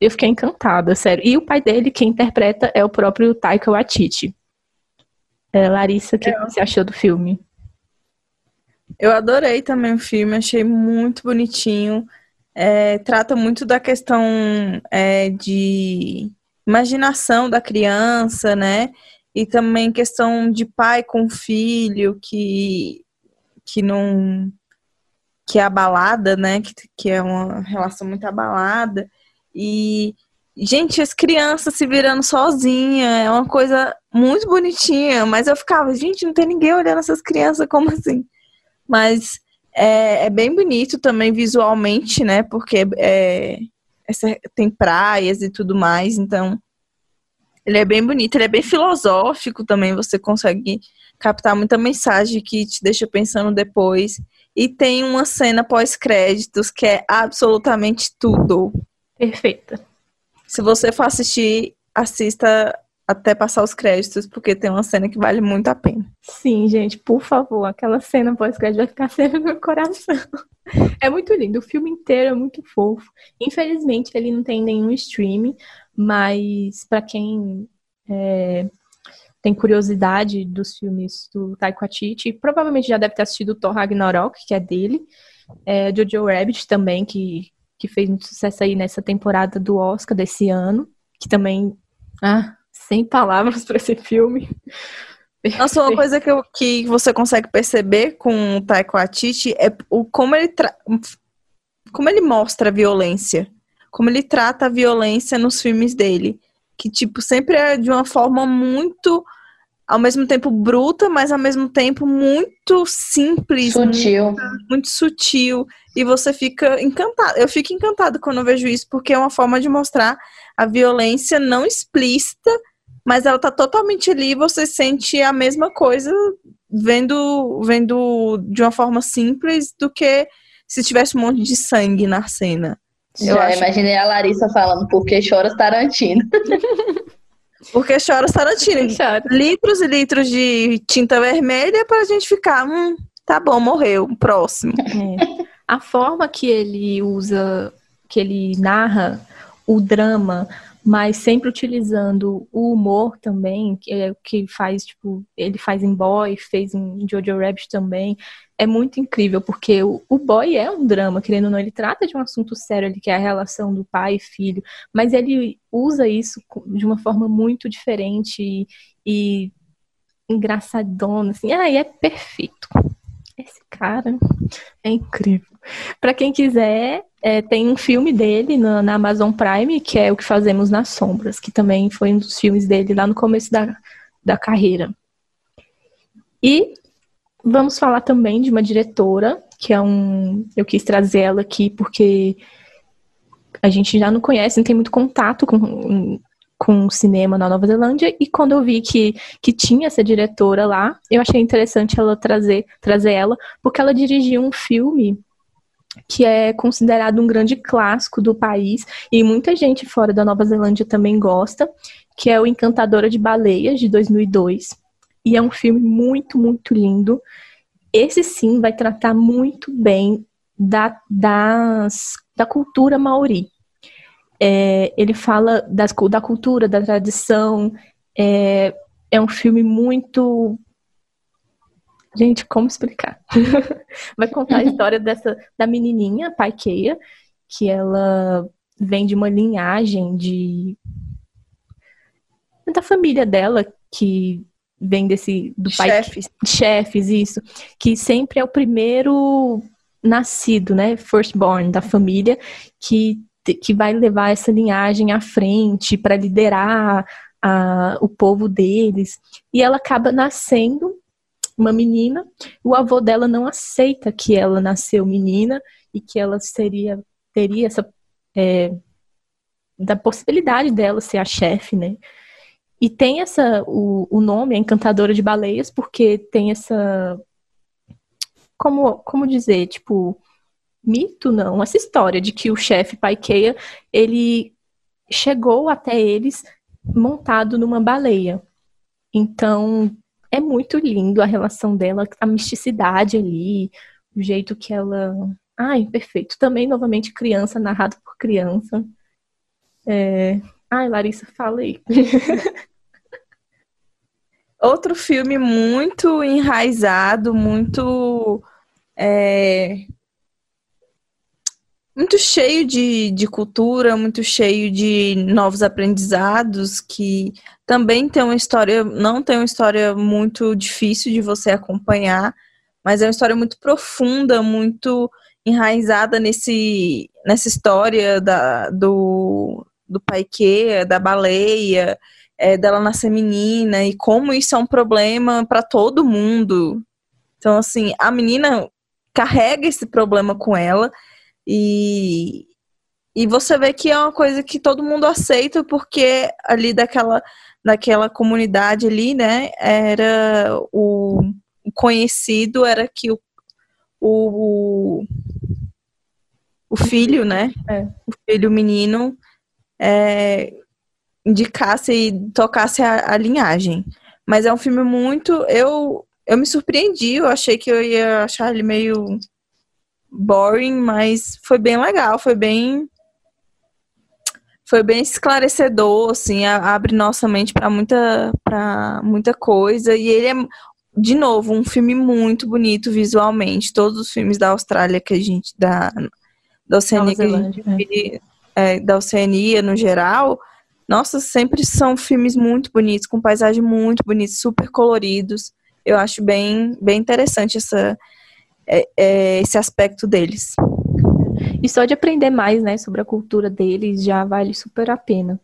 eu fiquei encantada, sério. E o pai dele, quem interpreta, é o próprio Taika Waititi. É, Larissa, o que, é. você achou do filme? Eu adorei também o filme, achei muito bonitinho. É, trata muito da questão é, de imaginação da criança, né? E também questão de pai com filho que, que não que é abalada, né? Que, que é uma relação muito abalada. E, gente, as crianças se virando sozinha é uma coisa muito bonitinha, mas eu ficava, gente, não tem ninguém olhando essas crianças, como assim? Mas é, é bem bonito também visualmente, né? Porque é, essa, tem praias e tudo mais, então ele é bem bonito, ele é bem filosófico também, você consegue captar muita mensagem que te deixa pensando depois. E tem uma cena pós-créditos que é absolutamente tudo. Perfeita. Se você for assistir, assista até passar os créditos, porque tem uma cena que vale muito a pena. Sim, gente, por favor, aquela cena pós-crédito vai ficar sempre no meu coração. É muito lindo, o filme inteiro é muito fofo. Infelizmente, ele não tem nenhum streaming, mas para quem é, tem curiosidade dos filmes do Taika Waititi, provavelmente já deve ter assistido o Thor Ragnarok, que é dele, é, Jojo Rabbit também, que que fez muito sucesso aí nessa temporada do Oscar desse ano, que também, ah, sem palavras para esse filme. Nossa, uma coisa que, eu, que você consegue perceber com o Taiko Atiti é o, como ele tra... como ele mostra a violência, como ele trata a violência nos filmes dele, que tipo sempre é de uma forma muito ao mesmo tempo bruta, mas ao mesmo tempo muito simples, sutil, muito, muito sutil e você fica encantado. Eu fico encantada quando eu vejo isso, porque é uma forma de mostrar a violência não explícita, mas ela tá totalmente ali e você sente a mesma coisa vendo, vendo de uma forma simples do que se tivesse um monte de sangue na cena. Eu Já acho... imaginei a Larissa falando, porque chora Tarantino. porque chora Tarantino. Litros e litros de tinta vermelha pra gente ficar, hum, tá bom, morreu, próximo. É a forma que ele usa, que ele narra o drama, mas sempre utilizando o humor também, que é o que faz, tipo, ele faz em Boy, fez em Jojo Rabbit também, é muito incrível, porque o, o Boy é um drama, querendo ou não, ele trata de um assunto sério ali, que é a relação do pai e filho, mas ele usa isso de uma forma muito diferente e, e engraçadona, assim, ah, é perfeito. Esse cara é incrível. Para quem quiser, é, tem um filme dele na, na, Amazon Prime, que é O que Fazemos nas Sombras, que também foi um dos filmes dele lá no começo da, da carreira. E vamos falar também de uma diretora, que é um. Eu quis trazer ela aqui porque a gente já não conhece, não tem muito contato com com cinema na Nova Zelândia e quando eu vi que, que tinha essa diretora lá, eu achei interessante ela trazer, trazer ela, porque ela dirigiu um filme que é considerado um grande clássico do país e muita gente fora da Nova Zelândia também gosta, que é o Encantadora de Baleias de 2002. E é um filme muito, muito lindo. Esse sim vai tratar muito bem da, das, da cultura maori. É, ele fala das, da cultura, da tradição. É, é um filme muito Gente, como explicar? Vai contar a história dessa da menininha, Paikeia, que ela vem de uma linhagem de da família dela que vem desse do chefes. pai chefes isso, que sempre é o primeiro nascido, né, firstborn da família que que vai levar essa linhagem à frente para liderar a, o povo deles. E ela acaba nascendo uma menina, o avô dela não aceita que ela nasceu menina e que ela seria teria essa é, da possibilidade dela ser a chefe, né? E tem essa o, o nome, a encantadora de baleias, porque tem essa como como dizer, tipo mito não, essa história de que o chefe Paikeia, ele chegou até eles montado numa baleia. Então, é muito lindo a relação dela, a misticidade ali, o jeito que ela. Ai, perfeito. Também, novamente, criança, narrado por criança. É... Ai, Larissa, fala aí. Outro filme muito enraizado, muito. É... Muito cheio de, de cultura, muito cheio de novos aprendizados, que também tem uma história, não tem uma história muito difícil de você acompanhar, mas é uma história muito profunda, muito enraizada nesse, nessa história da, do, do paique, da baleia, é, dela nascer menina e como isso é um problema para todo mundo. Então, assim, a menina carrega esse problema com ela e, e você vê que é uma coisa que todo mundo aceita porque ali daquela naquela comunidade ali, né, era o, conhecido era que o, o, o filho, né, é. o filho menino é, indicasse e tocasse a, a, linhagem. Mas é um filme muito, eu eu me surpreendi, eu achei que eu ia achar ele meio boring, mas foi bem legal, foi bem foi bem esclarecedor, assim, abre nossa mente para muita, para muita coisa. E ele é, de novo, um filme muito bonito visualmente. Todos os filmes da Austrália que a gente, da, da Oceania, gente, é. É, da Oceania no geral, nossa, sempre são filmes muito bonitos, com paisagem muito bonita, super coloridos. Eu acho bem, bem interessante essa, é, é, esse aspecto deles. E só de aprender mais, né, sobre a cultura deles já vale super a pena.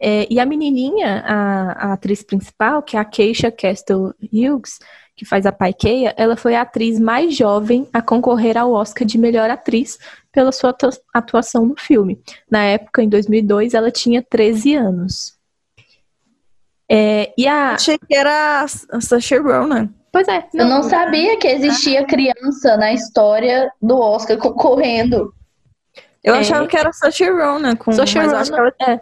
É, e a menininha, a, a, atriz principal, que é a Keisha Castle Hughes, que faz a Paikeia, ela foi a atriz mais jovem a concorrer ao Oscar de melhor atriz pela sua atuação no filme. Na época, em 2002, ela tinha 13 anos. É, e a... Achei que era a Saoirse Ronan. Pois é. Não, eu não sabia que existia criança na história do Oscar concorrendo. Eu é. achava que era Saoirse Ronan com Saoirse Ronan, acho que ela, é.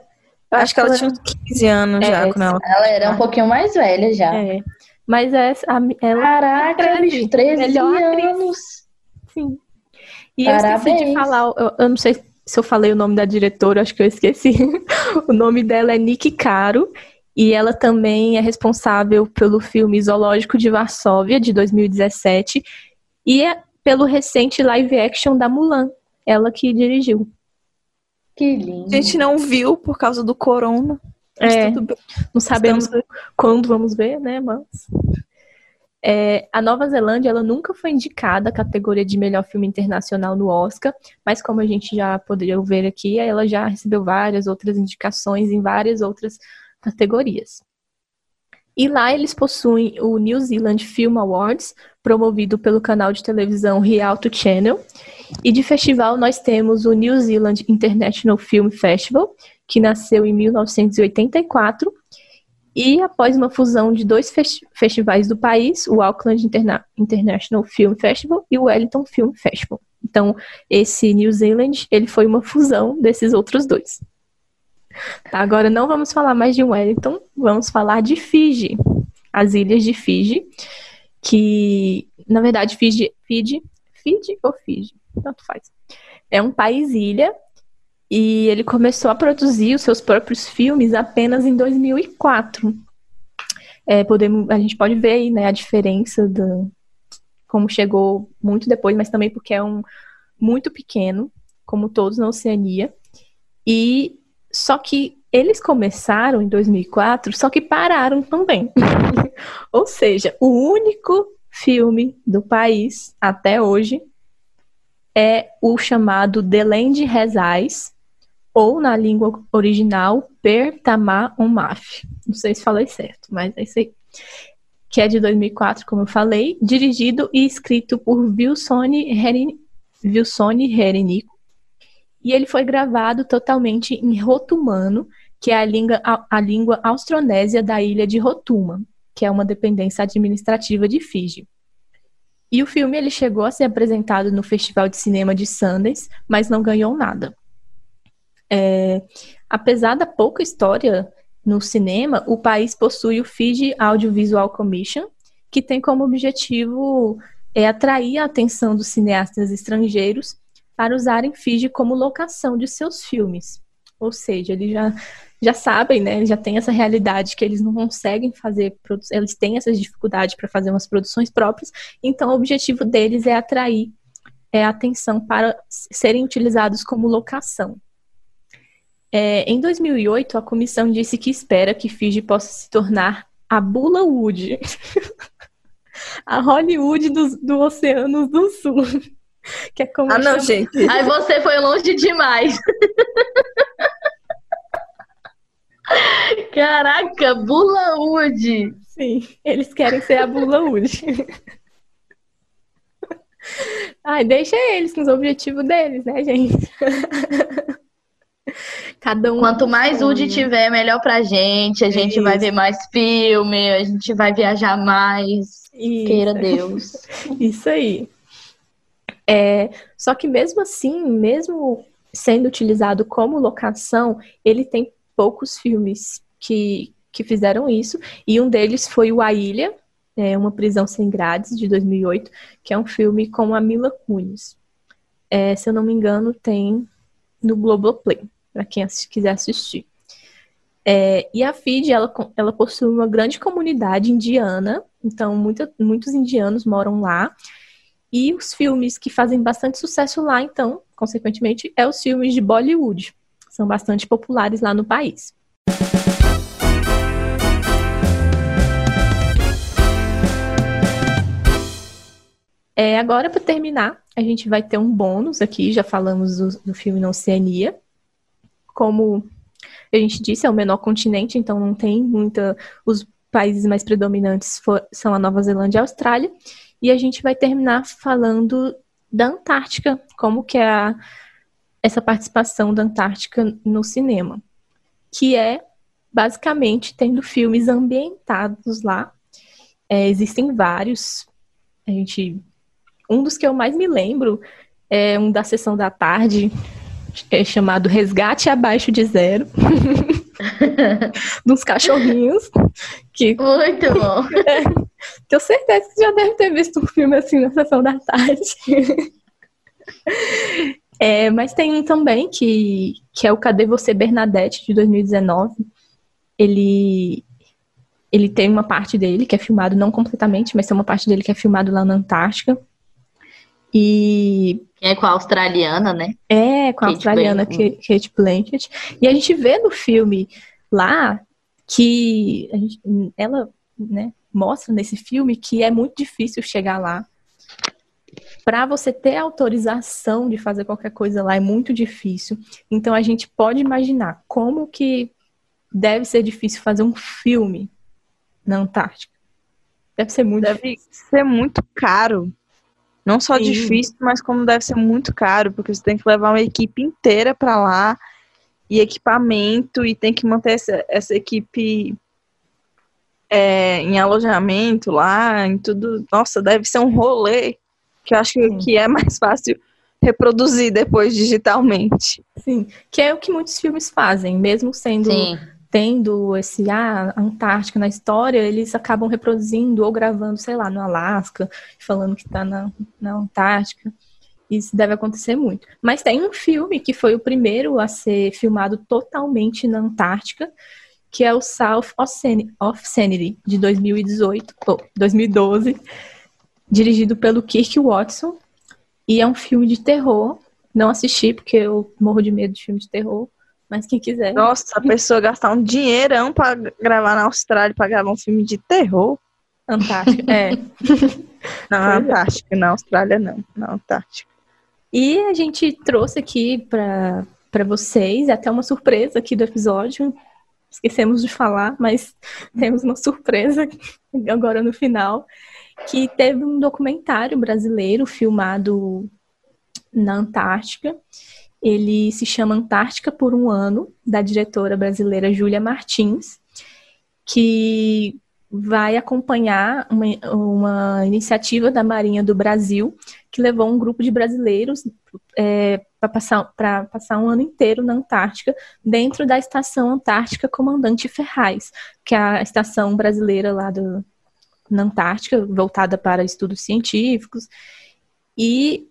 Eu acho que ela, ela tinha uns 15 anos é, já quando ela. Ela era um pouquinho mais velha já. É. Mas essa, ela Caraca, 13, 13 anos. Sim. E Parabéns. eu esqueci de falar, eu, eu, não sei se eu falei o nome da diretora, acho que eu esqueci. o nome dela é Nick Caro e ela também é responsável pelo filme Zoológico de Varsóvia, de 2017, e é pelo recente live action da Mulan, ela que dirigiu. Que lindo. A gente não viu por causa do corona. É, não sabemos Estamos... quando vamos ver, né, mas... É, a Nova Zelândia ela nunca foi indicada à categoria de melhor filme internacional no Oscar, mas como a gente já poderia ver aqui, ela já recebeu várias outras indicações em várias outras categorias. E lá eles possuem o New Zealand Film Awards, promovido pelo canal de televisão Rialto Channel. E de festival nós temos o New Zealand International Film Festival, que nasceu em 1984 e após uma fusão de dois festi festivais do país, o Auckland Interna International Film Festival e o Wellington Film Festival. Então, esse New Zealand, ele foi uma fusão desses outros dois. Agora não vamos falar mais de Wellington, vamos falar de Fiji, as ilhas de Fiji, que, na verdade, Fiji, Fiji, Fiji ou Fiji, tanto faz. É um país-ilha e ele começou a produzir os seus próprios filmes apenas em 2004. É, podemos, a gente pode ver aí né, a diferença do, como chegou muito depois, mas também porque é um muito pequeno, como todos na Oceania. E só que eles começaram em 2004, só que pararam também. Ou seja, o único filme do país até hoje é o chamado The Land Rezais, ou na língua original, Per Tamar Umaf. Não sei se falei certo, mas é isso aí. Que é de 2004, como eu falei, dirigido e escrito por Wilsone Herenico. E ele foi gravado totalmente em rotumano, que é a língua, a, a língua austronésia da ilha de Rotuma, que é uma dependência administrativa de Fiji. E o filme ele chegou a ser apresentado no Festival de Cinema de Sundance, mas não ganhou nada. É, apesar da pouca história no cinema, o país possui o Fiji Audiovisual Commission, que tem como objetivo é, atrair a atenção dos cineastas estrangeiros para usarem Fiji como locação de seus filmes. Ou seja, eles já, já sabem, né? Eles já têm essa realidade que eles não conseguem fazer, eles têm essas dificuldades para fazer umas produções próprias, então o objetivo deles é atrair é, atenção para serem utilizados como locação. É, em 2008, a comissão disse que espera que Fiji possa se tornar a Bula Wood, a Hollywood do, do Oceano do Sul. Que é como ah, não, chama... gente. Aí você foi longe demais. Caraca, Bula Wood. Sim, eles querem ser a Bula Wood. Ai, deixa eles com os objetivos deles, né, gente? Cada um. Quanto mais UD tiver, melhor pra gente. A gente Isso. vai ver mais filme, a gente vai viajar mais. Isso. Queira Deus. Isso aí. É, só que mesmo assim, mesmo sendo utilizado como locação, ele tem poucos filmes que, que fizeram isso. E um deles foi o A Ilha, é, Uma Prisão Sem Grades, de 2008, que é um filme com a Mila Kunis. É, se eu não me engano, tem no Globoplay para quem quiser assistir. É, e a Fiji, ela, ela possui uma grande comunidade indiana, então muita, muitos indianos moram lá. E os filmes que fazem bastante sucesso lá, então, consequentemente, é os filmes de Bollywood. São bastante populares lá no país. É, agora, para terminar, a gente vai ter um bônus aqui. Já falamos do, do filme Na Oceania como a gente disse, é o menor continente, então não tem muita. Os países mais predominantes for, são a Nova Zelândia e a Austrália. E a gente vai terminar falando da Antártica, como que é a, essa participação da Antártica no cinema, que é basicamente tendo filmes ambientados lá. É, existem vários. A gente, um dos que eu mais me lembro é um da sessão da tarde, é chamado Resgate Abaixo de Zero. dos cachorrinhos. Que... Muito bom. É, tenho certeza que já deve ter visto um filme assim na sessão da tarde. É, mas tem um também que, que é o Cadê Você Bernadette, de 2019. Ele, ele tem uma parte dele que é filmado, não completamente, mas tem uma parte dele que é filmado lá na Antártica. E. É com a australiana, né? É, com a Kate australiana Blanchett. Kate Blanchett. E a gente vê no filme lá que gente, ela né, mostra nesse filme que é muito difícil chegar lá. Para você ter autorização de fazer qualquer coisa lá é muito difícil. Então a gente pode imaginar como que deve ser difícil fazer um filme na Antártica. Deve ser muito deve difícil. ser muito caro. Não só Sim. difícil, mas como deve ser muito caro, porque você tem que levar uma equipe inteira para lá. e equipamento e tem que manter essa, essa equipe é, em alojamento lá, em tudo. Nossa, deve ser um rolê que eu acho que, que é mais fácil reproduzir depois digitalmente. Sim, que é o que muitos filmes fazem, mesmo sendo Sim. Tendo esse ah, Antártica na história, eles acabam reproduzindo ou gravando, sei lá, no Alasca, falando que está na, na Antártica. Isso deve acontecer muito. Mas tem um filme que foi o primeiro a ser filmado totalmente na Antártica, que é o South of Sanity, de 2018, ou 2012, dirigido pelo Kirk Watson. E é um filme de terror. Não assisti, porque eu morro de medo de filme de terror. Mas quem quiser. Nossa, a pessoa gastar um dinheirão pra gravar na Austrália, pra gravar um filme de terror. Antártica, é. Não, na é. Antártica, na Austrália não, na Antártica. E a gente trouxe aqui para vocês, até uma surpresa aqui do episódio. Esquecemos de falar, mas temos uma surpresa agora no final, que teve um documentário brasileiro filmado na Antártica. Ele se chama Antártica por um ano, da diretora brasileira Júlia Martins, que vai acompanhar uma, uma, iniciativa da Marinha do Brasil que levou um grupo de brasileiros é, para passar, passar um ano inteiro na Antártica, dentro da Estação Antártica Comandante Ferraz, que é a estação brasileira lá do, na Antártica, voltada para estudos científicos. E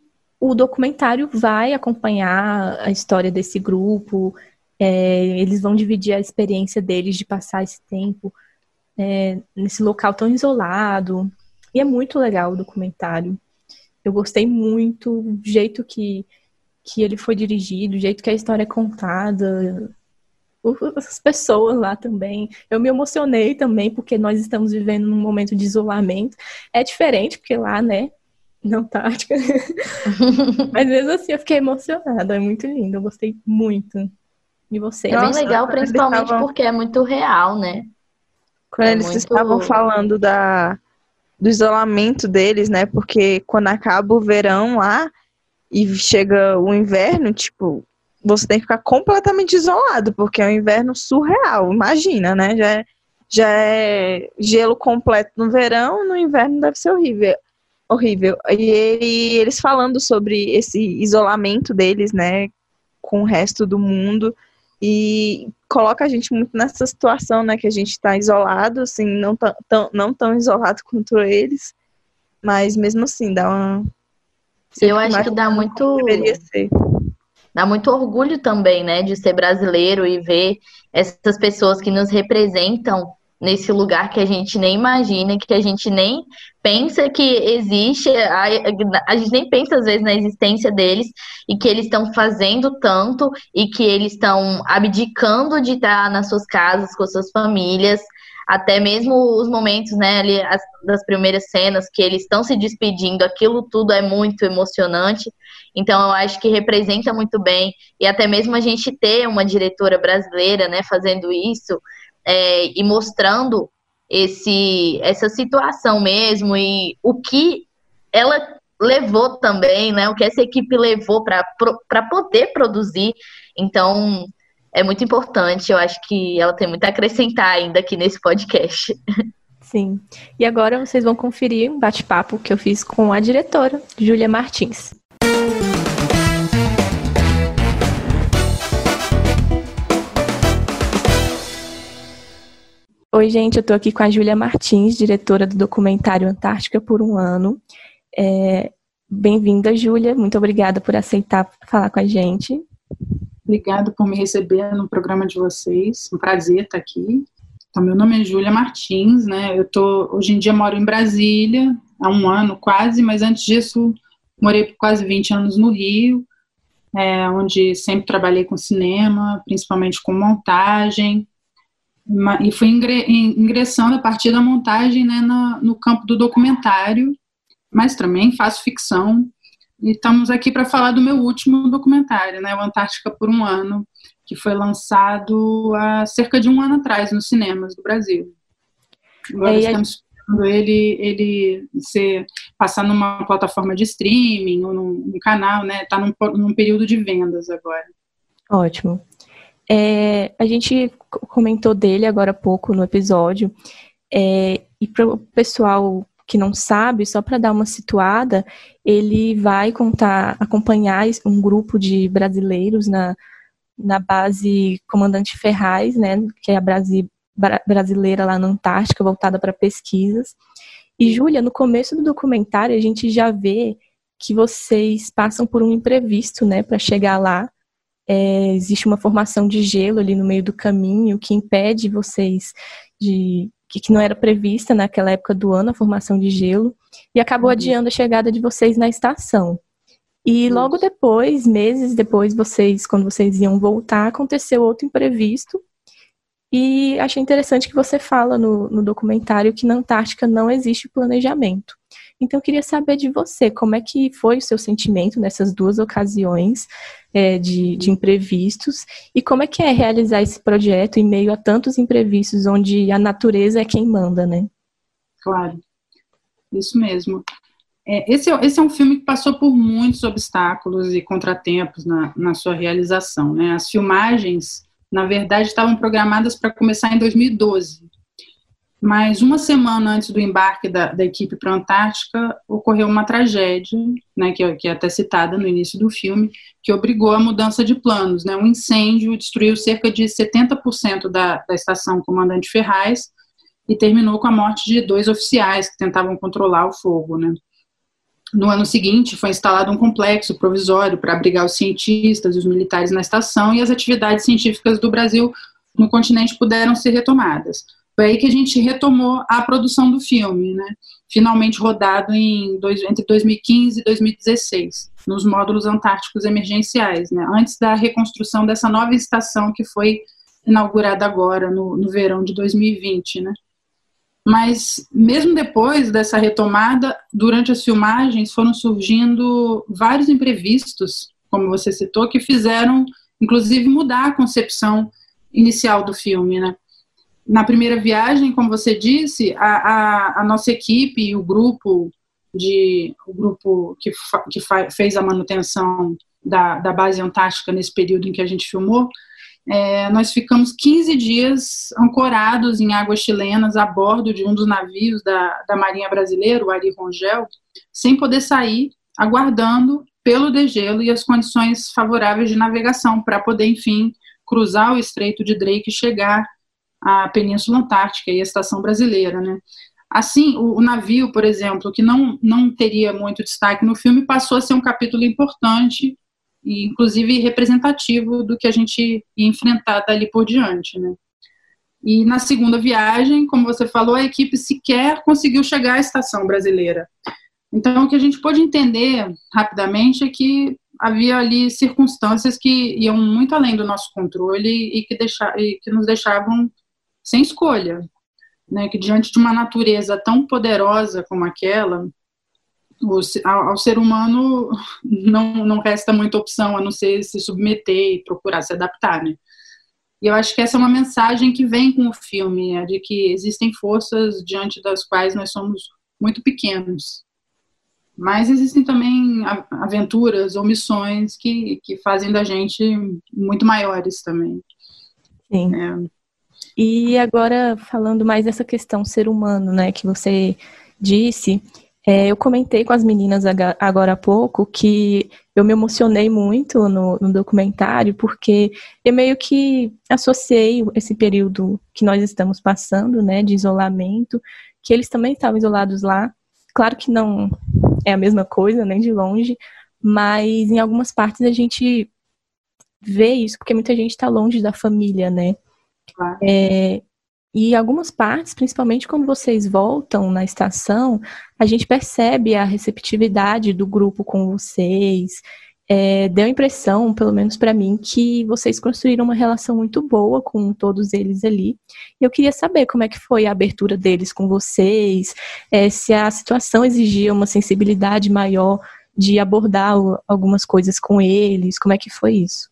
o documentário vai acompanhar a história desse grupo, é, eles vão dividir a experiência deles de passar esse tempo é, nesse local tão isolado. E é muito legal o documentário. Eu gostei muito do jeito que, que ele foi dirigido, o jeito que a história é contada, as pessoas lá também. Eu me emocionei também, porque nós estamos vivendo num momento de isolamento. É diferente, porque lá, né, na Antártica. Mas mesmo assim, eu fiquei emocionada. É muito lindo, eu gostei muito. E você? É bem legal, principalmente porque é muito real, né? Quando é eles muito... estavam falando da, do isolamento deles, né? Porque quando acaba o verão lá e chega o inverno, tipo, você tem que ficar completamente isolado, porque é um inverno surreal, imagina, né? Já é, já é gelo completo no verão, no inverno deve ser horrível. Horrível. E ele, eles falando sobre esse isolamento deles, né, com o resto do mundo e coloca a gente muito nessa situação, né, que a gente está isolado, assim, não tão, não tão isolado quanto eles, mas mesmo assim dá uma. Eu acho que dá muito. Deveria ser. Dá muito orgulho também, né, de ser brasileiro e ver essas pessoas que nos representam nesse lugar que a gente nem imagina, que a gente nem pensa que existe, a, a, gente nem pensa às vezes na existência deles e que eles estão fazendo tanto e que eles estão abdicando de estar nas suas casas com suas famílias, até mesmo os momentos, né, ali as, das primeiras cenas que eles estão se despedindo, aquilo tudo é muito emocionante. Então eu acho que representa muito bem e até mesmo a gente ter uma diretora brasileira, né, fazendo isso é, e mostrando esse, essa situação mesmo e o que ela levou também, né? O que essa equipe levou para poder produzir. Então, é muito importante. Eu acho que ela tem muito a acrescentar ainda aqui nesse podcast. Sim. E agora vocês vão conferir um bate-papo que eu fiz com a diretora, Júlia Martins. Oi, gente, eu estou aqui com a Júlia Martins, diretora do documentário Antártica por um ano. É, Bem-vinda, Júlia. Muito obrigada por aceitar falar com a gente. Obrigada por me receber no programa de vocês. Um prazer estar aqui. Então, meu nome é Júlia Martins, né? Eu tô hoje em dia moro em Brasília há um ano quase, mas antes disso morei por quase 20 anos no Rio, é, onde sempre trabalhei com cinema, principalmente com montagem, e fui ingressando a partir da montagem né, no, no campo do documentário, mas também faço ficção. E estamos aqui para falar do meu último documentário, né, o Antártica por um Ano, que foi lançado há cerca de um ano atrás nos cinemas do Brasil. Agora estamos esperando ele, ele ser, passar numa plataforma de streaming ou num, num canal, né? Está num, num período de vendas agora. Ótimo. É, a gente comentou dele agora há pouco no episódio, é, e para o pessoal que não sabe, só para dar uma situada, ele vai contar, acompanhar um grupo de brasileiros na, na base Comandante Ferraz, né, que é a base brasileira lá na Antártica, voltada para pesquisas. E, Júlia, no começo do documentário, a gente já vê que vocês passam por um imprevisto, né, para chegar lá. É, existe uma formação de gelo ali no meio do caminho que impede vocês de que, que não era prevista naquela época do ano a formação de gelo e acabou uhum. adiando a chegada de vocês na estação. E logo depois, meses depois, vocês, quando vocês iam voltar, aconteceu outro imprevisto. E achei interessante que você fala no, no documentário que na Antártica não existe planejamento. Então, eu queria saber de você, como é que foi o seu sentimento nessas duas ocasiões é, de, de imprevistos e como é que é realizar esse projeto em meio a tantos imprevistos onde a natureza é quem manda, né? Claro, isso mesmo. É, esse, é, esse é um filme que passou por muitos obstáculos e contratempos na, na sua realização. Né? As filmagens, na verdade, estavam programadas para começar em 2012. Mas uma semana antes do embarque da, da equipe para a Antártica, ocorreu uma tragédia, né, que, é, que, é até citada no início do filme, que obrigou a mudança de planos. Né? Um incêndio destruiu cerca de 70% da, da estação Comandante Ferraz e terminou com a morte de dois oficiais que tentavam controlar o fogo. Né? No ano seguinte, foi instalado um complexo provisório para abrigar os cientistas e os militares na estação e as atividades científicas do Brasil no continente puderam ser retomadas. Foi aí que a gente retomou a produção do filme, né? finalmente rodado em dois, entre 2015 e 2016, nos módulos antárticos emergenciais, né? antes da reconstrução dessa nova estação que foi inaugurada agora, no, no verão de 2020. Né? Mas, mesmo depois dessa retomada, durante as filmagens foram surgindo vários imprevistos, como você citou, que fizeram, inclusive, mudar a concepção inicial do filme, né? Na primeira viagem, como você disse, a, a, a nossa equipe e o grupo de o grupo que, fa, que fa, fez a manutenção da, da base antártica nesse período em que a gente filmou, é, nós ficamos 15 dias ancorados em águas chilenas a bordo de um dos navios da, da Marinha Brasileira, o Ari Rongel, sem poder sair, aguardando pelo degelo e as condições favoráveis de navegação para poder, enfim, cruzar o Estreito de Drake e chegar a Península Antártica e a Estação Brasileira, né? Assim, o, o, navio, por exemplo, que não, não teria muito destaque no filme, passou a ser um capítulo importante e, inclusive, representativo do que a gente ia enfrentar dali por diante, né? E na segunda viagem, como você falou, a equipe sequer conseguiu chegar à estação brasileira. Então, o que a gente pôde entender rapidamente é que havia ali circunstâncias que iam muito além do nosso controle e que, deixa, e que nos deixavam sem escolha, né? Que diante de uma natureza tão poderosa como aquela, o, ao, ao, ser humano não, não resta muita opção a não ser se submeter e procurar se adaptar, né? E eu acho que essa é uma mensagem que vem com o filme, é de que existem forças diante das quais nós somos muito pequenos. Mas existem também aventuras ou missões que, que fazem da gente muito maiores também. Sim. É, e agora, falando mais dessa questão ser humano, né, que você disse, é, eu comentei com as meninas agora há pouco que eu me emocionei muito no, no, documentário, porque eu meio que associei esse período que nós estamos passando, né, de isolamento, que eles também estavam isolados lá. Claro que não é a mesma coisa, nem de longe, mas em algumas partes a gente vê isso, porque muita gente está longe da família, né? É, e algumas partes, principalmente quando vocês voltam na estação, a gente percebe a receptividade do grupo com vocês. É, deu a impressão, pelo menos para mim, que vocês construíram uma relação muito boa com todos eles ali. E eu queria saber como é que foi a abertura deles com vocês, é, se a situação exigia uma sensibilidade maior de abordar algumas coisas com eles, como é que foi isso?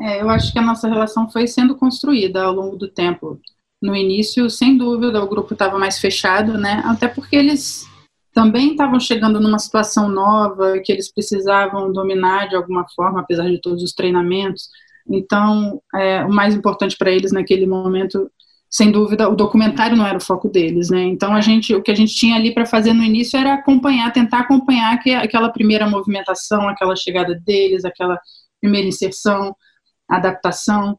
É, eu acho que a nossa relação foi sendo construída ao longo do tempo. No início, sem dúvida, o grupo estava mais fechado, né? Até porque eles também estavam chegando numa situação nova que eles precisavam dominar de alguma forma, apesar de todos os treinamentos. Então, é, o mais importante para eles naquele momento, sem dúvida, o documentário não era o foco deles, né? Então, a gente, o que a gente tinha ali para fazer no início era acompanhar, tentar acompanhar que, aquela primeira movimentação, aquela chegada deles, aquela primeira inserção, adaptação.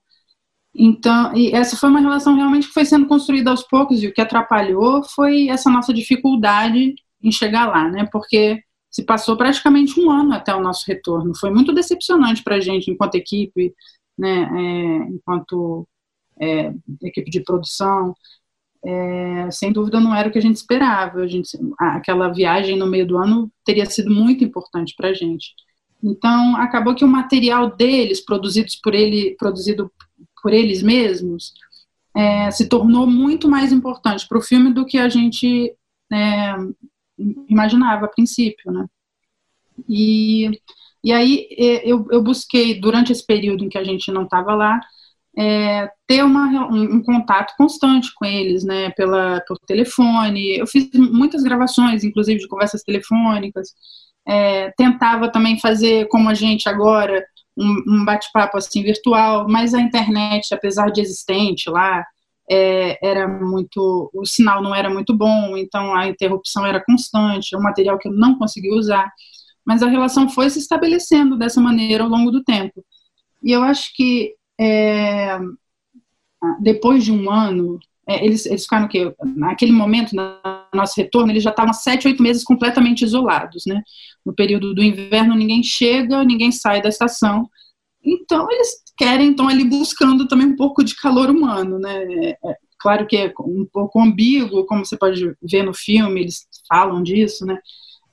Então, e essa foi uma relação realmente que foi sendo construída aos poucos, e o que atrapalhou foi essa nossa dificuldade em chegar lá, né? Porque se passou praticamente um ano até o nosso retorno. Foi muito decepcionante para a gente, enquanto equipe, né? É, enquanto é, equipe de produção. É, sem dúvida não era o que a gente esperava. A gente, aquela viagem no meio do ano teria sido muito importante para a gente. Então, acabou que o material deles, produzidos por ele, produzido por eles mesmos, é, se tornou muito mais importante para o filme do que a gente é, imaginava a princípio, né? E, e aí eu, eu busquei, durante esse período em que a gente não estava lá, é, ter uma, um, um, contato constante com eles, né, pela, por telefone. Eu fiz muitas gravações, inclusive de conversas telefônicas. É, tentava também fazer, como a gente agora, um, um bate-papo assim virtual, mas a internet, apesar de existente lá, é, era muito, o sinal não era muito bom, então a interrupção era constante, é um material que eu não consegui usar, mas a relação foi se estabelecendo dessa maneira ao longo do tempo. E eu acho que é, depois de um ano, é, eles, eles ficaram o quê? Naquele momento, no nosso retorno, eles já estavam sete, oito meses completamente isolados, né? No período do inverno, ninguém chega, ninguém sai da estação. Então, eles querem, então, ali buscando também um pouco de calor humano, né? É, é, claro que é um pouco ambíguo, como você pode ver no filme, eles falam disso, né?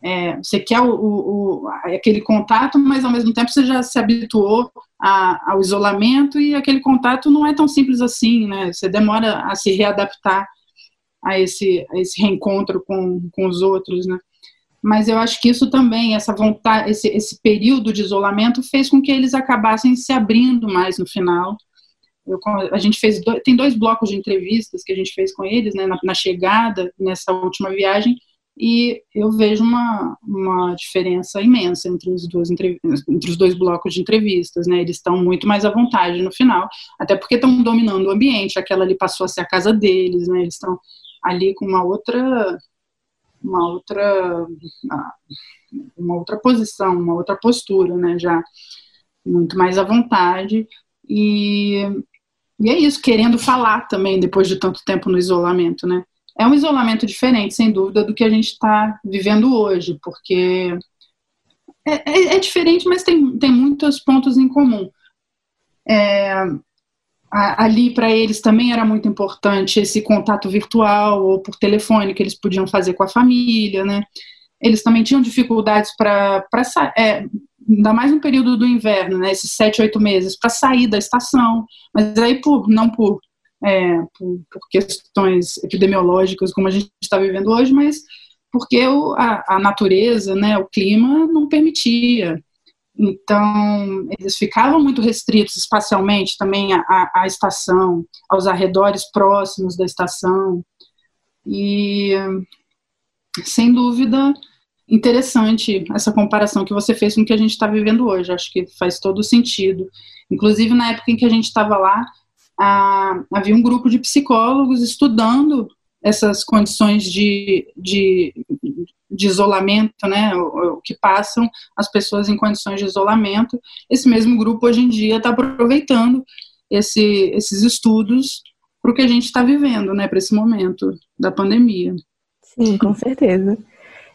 É, você quer o, o, o, aquele contato, mas ao mesmo tempo você já se habituou a, ao isolamento e aquele contato não é tão simples assim, né? Você demora a se readaptar a esse, a esse reencontro com, com os outros, né? Mas eu acho que isso também, essa vontade, esse, esse período de isolamento fez com que eles acabassem se abrindo mais no final. Eu, a gente fez tem dois blocos de entrevistas que a gente fez com eles, né, na, na chegada nessa última viagem e eu vejo uma, uma diferença imensa entre os, dois, entre os dois blocos de entrevistas, né? Eles estão muito mais à vontade no final, até porque estão dominando o ambiente, aquela ali passou a ser a casa deles, né? Eles estão ali com uma outra uma outra uma outra posição, uma outra postura, né? Já muito mais à vontade e e é isso, querendo falar também depois de tanto tempo no isolamento, né? É um isolamento diferente, sem dúvida, do que a gente está vivendo hoje, porque é, é, é, diferente, mas tem, tem muitos pontos em comum. É, ali para eles também era muito importante esse contato virtual ou por telefone que eles podiam fazer com a família, né? Eles também tinham dificuldades para é, ainda mais no período do inverno, né? Esses sete, oito meses para sair da estação, mas aí por não por é, por, por, questões epidemiológicas como a gente está vivendo hoje, mas porque o, a, a, natureza, né, o clima não permitia. Então, eles ficavam muito restritos espacialmente também à, à estação, aos arredores próximos da estação. E, sem dúvida, interessante essa comparação que você fez com o que a gente está vivendo hoje. Acho que faz todo sentido. Inclusive, na época em que a gente estava lá, a, havia um grupo de psicólogos estudando essas condições de, de, de isolamento, né, o, que passam as pessoas em condições de isolamento. Esse mesmo grupo hoje em dia está aproveitando esse, esses estudos para o que a gente está vivendo, né, para esse momento da pandemia. Sim, com certeza.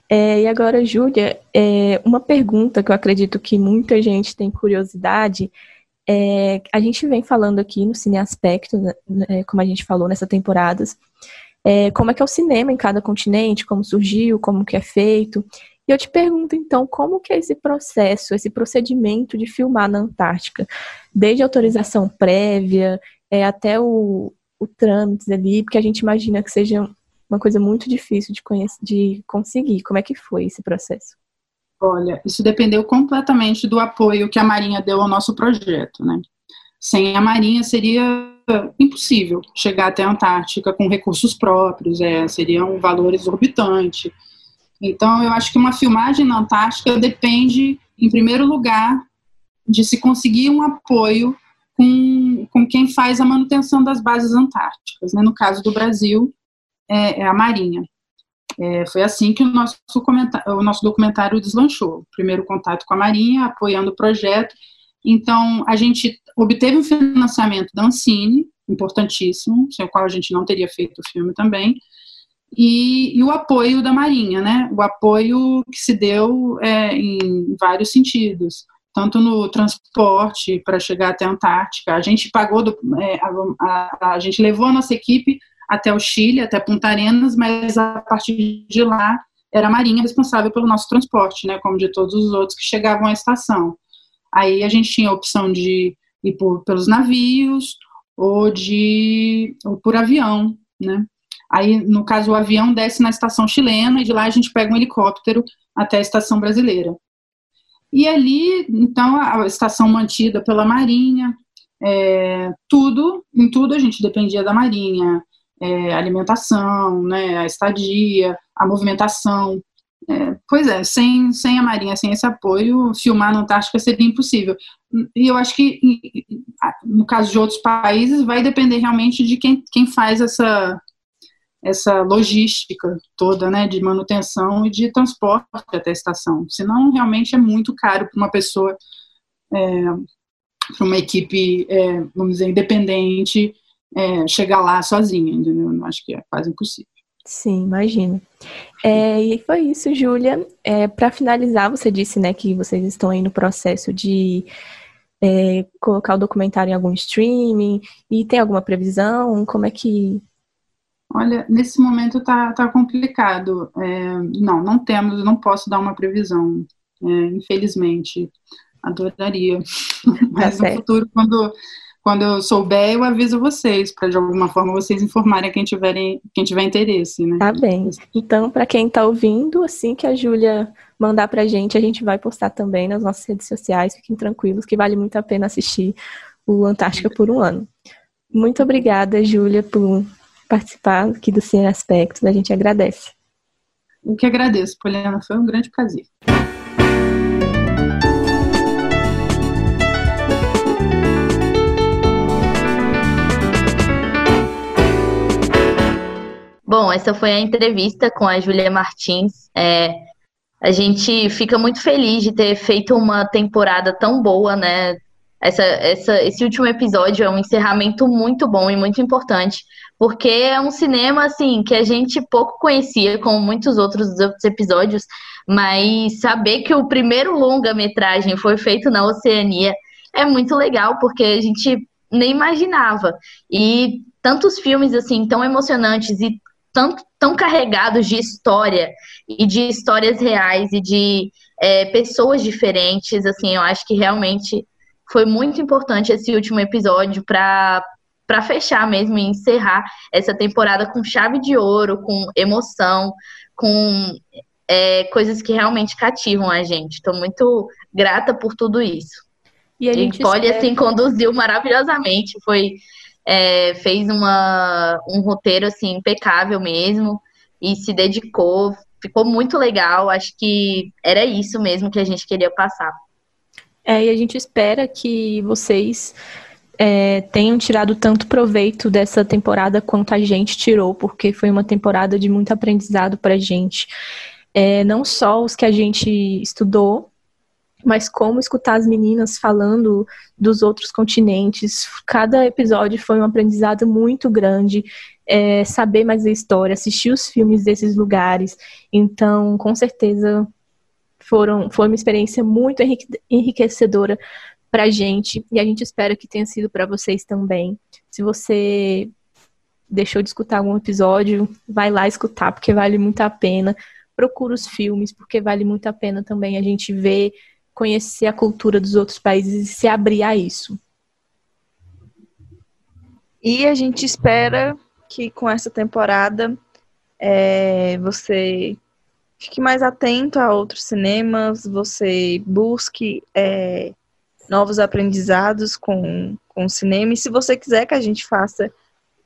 É, e agora, Júlia, é, uma pergunta que eu acredito que muita gente tem curiosidade é, a gente vem falando aqui no Cine Aspecto, né, né, como a gente falou nessa temporada, é, como é que é o cinema em cada continente, como surgiu, como que é feito. E eu te pergunto, então, como que é esse processo, esse procedimento de filmar na Antártica? Desde autorização prévia é, até o, o trâmite ali, porque a gente imagina que seja uma coisa muito difícil de, de conseguir. Como é que foi esse processo? Olha, isso dependeu completamente do apoio que a Marinha deu ao nosso projeto, né? Sem a Marinha seria impossível chegar até a Antártica com recursos próprios, é, seria um valor exorbitante. Então, eu acho que uma filmagem na Antártica depende, em primeiro lugar, de se conseguir um apoio com, com quem faz a manutenção das bases antárticas. Né? No caso do Brasil, é, é a Marinha. É, foi assim que o nosso, o nosso documentário deslanchou. Primeiro contato com a Marinha, apoiando o projeto. Então, a gente obteve um financiamento da Ancine, importantíssimo, sem o qual a gente não teria feito o filme também, e, e o apoio da Marinha, né? O apoio que se deu é, em vários sentidos, tanto no transporte para chegar até a Antártica. A gente pagou, do, é, a, a, a gente levou a nossa equipe até o Chile, até Punta Arenas, mas a partir de lá era a Marinha responsável pelo nosso transporte, né, como de todos os outros que chegavam à estação. Aí a gente tinha a opção de ir por, pelos navios ou de ou por avião, né? Aí, no caso, o avião desce na estação chilena e de lá a gente pega um helicóptero até a estação brasileira. E ali, então, a estação mantida pela Marinha, é, tudo, em tudo a gente dependia da Marinha, é, alimentação, né, a estadia, a movimentação. É, pois é, sem, sem a Marinha, sem esse apoio, filmar na Antártica seria impossível. E eu acho que, no caso de outros países, vai depender realmente de quem, quem faz essa, essa logística toda, né, de manutenção e de transporte até a estação. Senão, realmente é muito caro para uma pessoa, é, para uma equipe, é, vamos dizer, independente, é, chegar lá sozinha, entendeu? Eu acho que é quase impossível. Sim, imagino. É, e foi isso, Júlia. É, para finalizar, você disse né, que vocês estão aí no processo de é, colocar o documentário em algum streaming e tem alguma previsão? Como é que Olha, nesse momento tá, tá complicado. É, não, não temos, não posso dar uma previsão, é, infelizmente. Adoraria. Mas tá no futuro, quando, quando eu souber, eu aviso vocês, para de alguma forma vocês informarem quem, tiverem, quem tiver interesse, né? Tá bem. Então, para quem está ouvindo, assim que a Júlia mandar pra gente, a gente vai postar também nas nossas redes sociais. Fiquem tranquilos que vale muito a pena assistir o Antártica por um ano. Muito obrigada, Júlia, por participar aqui do Cine Aspectos. A gente agradece. Eu que agradeço, Poliana. Foi um grande prazer. Bom, essa foi a entrevista com a Júlia Martins. É, a gente fica muito feliz de ter feito uma temporada tão boa, né? Essa, essa, esse último episódio é um encerramento muito bom e muito importante porque é um cinema assim que a gente pouco conhecia, como muitos outros outros episódios, mas saber que o primeiro longa-metragem foi feito na Oceania é muito legal, porque a gente nem imaginava. E tantos filmes assim tão emocionantes e tão, tão carregados de história e de histórias reais e de é, pessoas diferentes, assim, eu acho que realmente foi muito importante esse último episódio para para fechar mesmo e encerrar essa temporada com chave de ouro, com emoção, com é, coisas que realmente cativam a gente. Estou muito grata por tudo isso. E a gente pode espera... assim conduziu maravilhosamente, foi é, fez uma, um roteiro assim impecável mesmo e se dedicou, ficou muito legal. Acho que era isso mesmo que a gente queria passar. É, e a gente espera que vocês é, tenham tirado tanto proveito dessa temporada quanto a gente tirou, porque foi uma temporada de muito aprendizado para a gente. É, não só os que a gente estudou, mas como escutar as meninas falando dos outros continentes. Cada episódio foi um aprendizado muito grande. É, saber mais a história, assistir os filmes desses lugares. Então, com certeza, foram, foi uma experiência muito enriquecedora para a gente e a gente espera que tenha sido para vocês também. Se você deixou de escutar algum episódio, vai lá escutar porque vale muito a pena. Procura os filmes porque vale muito a pena também a gente ver, conhecer a cultura dos outros países e se abrir a isso. E a gente espera que com essa temporada é, você fique mais atento a outros cinemas, você busque é, novos aprendizados com, com o cinema. E se você quiser que a gente faça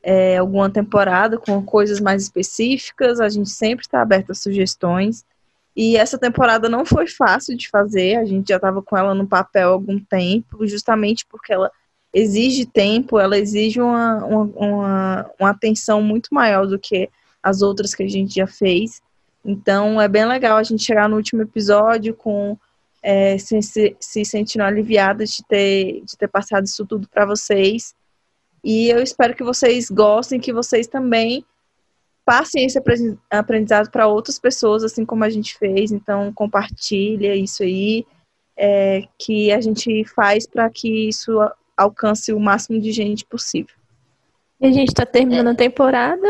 é, alguma temporada com coisas mais específicas, a gente sempre está aberto a sugestões. E essa temporada não foi fácil de fazer, a gente já estava com ela no papel há algum tempo, justamente porque ela exige tempo, ela exige uma, uma, uma, uma atenção muito maior do que as outras que a gente já fez. Então é bem legal a gente chegar no último episódio com é, se, se, se sentindo aliviadas de ter, de ter passado isso tudo para vocês. E eu espero que vocês gostem, que vocês também passem esse aprendizado para outras pessoas, assim como a gente fez. Então, compartilha isso aí, é, que a gente faz para que isso alcance o máximo de gente possível. E a gente está terminando é. a temporada,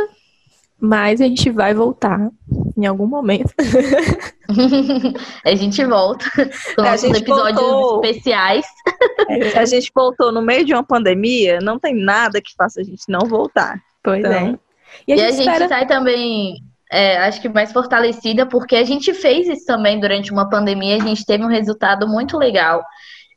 mas a gente vai voltar em algum momento. a gente volta com é, nossos episódios voltou, especiais. É, a gente voltou no meio de uma pandemia, não tem nada que faça a gente não voltar. Pois então, é. E a gente, e a gente espera... sai também, é, acho que mais fortalecida, porque a gente fez isso também durante uma pandemia, a gente teve um resultado muito legal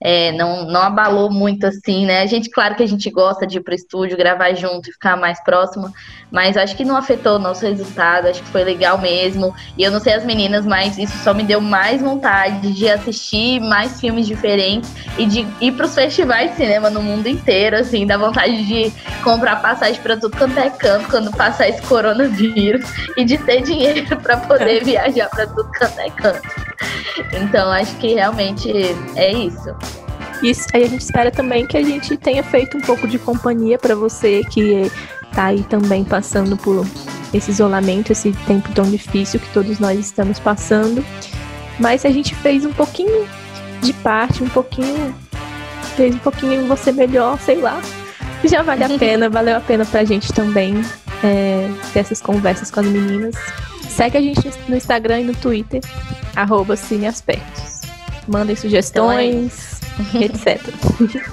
é, não, não abalou muito assim, né? A gente, claro que a gente gosta de ir pro estúdio, gravar junto e ficar mais próximo, mas acho que não afetou o nosso resultado, acho que foi legal mesmo. E eu não sei as meninas, mas isso só me deu mais vontade de assistir mais filmes diferentes e de ir pros festivais de cinema no mundo inteiro, assim, dá vontade de comprar passagem para tudo quanto é canto quando passar esse coronavírus e de ter dinheiro para poder viajar para tudo quanto é canto. Então acho que realmente é isso. Isso, aí a gente espera também que a gente tenha feito um pouco de companhia para você que tá aí também passando por esse isolamento, esse tempo tão difícil que todos nós estamos passando. Mas a gente fez um pouquinho de parte, um pouquinho. Fez um pouquinho você melhor, sei lá. Já vale a pena, valeu a pena pra gente também é, ter essas conversas com as meninas. Segue a gente no Instagram e no Twitter, arroba Cineaspectos. Mandem sugestões, então é etc.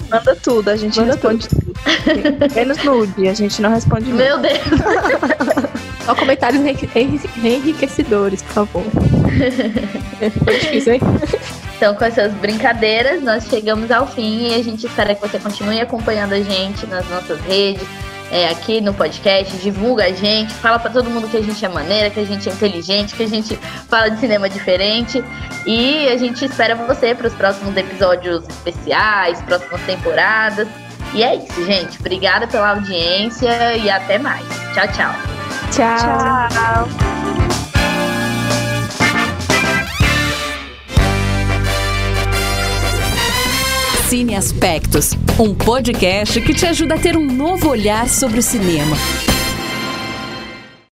Manda tudo, a gente Manda responde tudo. tudo. Menos nude, a gente não responde Meu Deus! Só comentários enriquecedores, por favor. Foi difícil, hein? Então, com essas brincadeiras, nós chegamos ao fim e a gente espera que você continue acompanhando a gente nas nossas redes, é, aqui no podcast, divulga a gente, fala para todo mundo que a gente é maneira, que a gente é inteligente, que a gente fala de cinema diferente. E a gente espera você para os próximos episódios especiais, próximas temporadas. E é isso, gente. Obrigada pela audiência e até mais. Tchau, tchau. Tchau. tchau. Cine Aspectos, um podcast que te ajuda a ter um novo olhar sobre o cinema.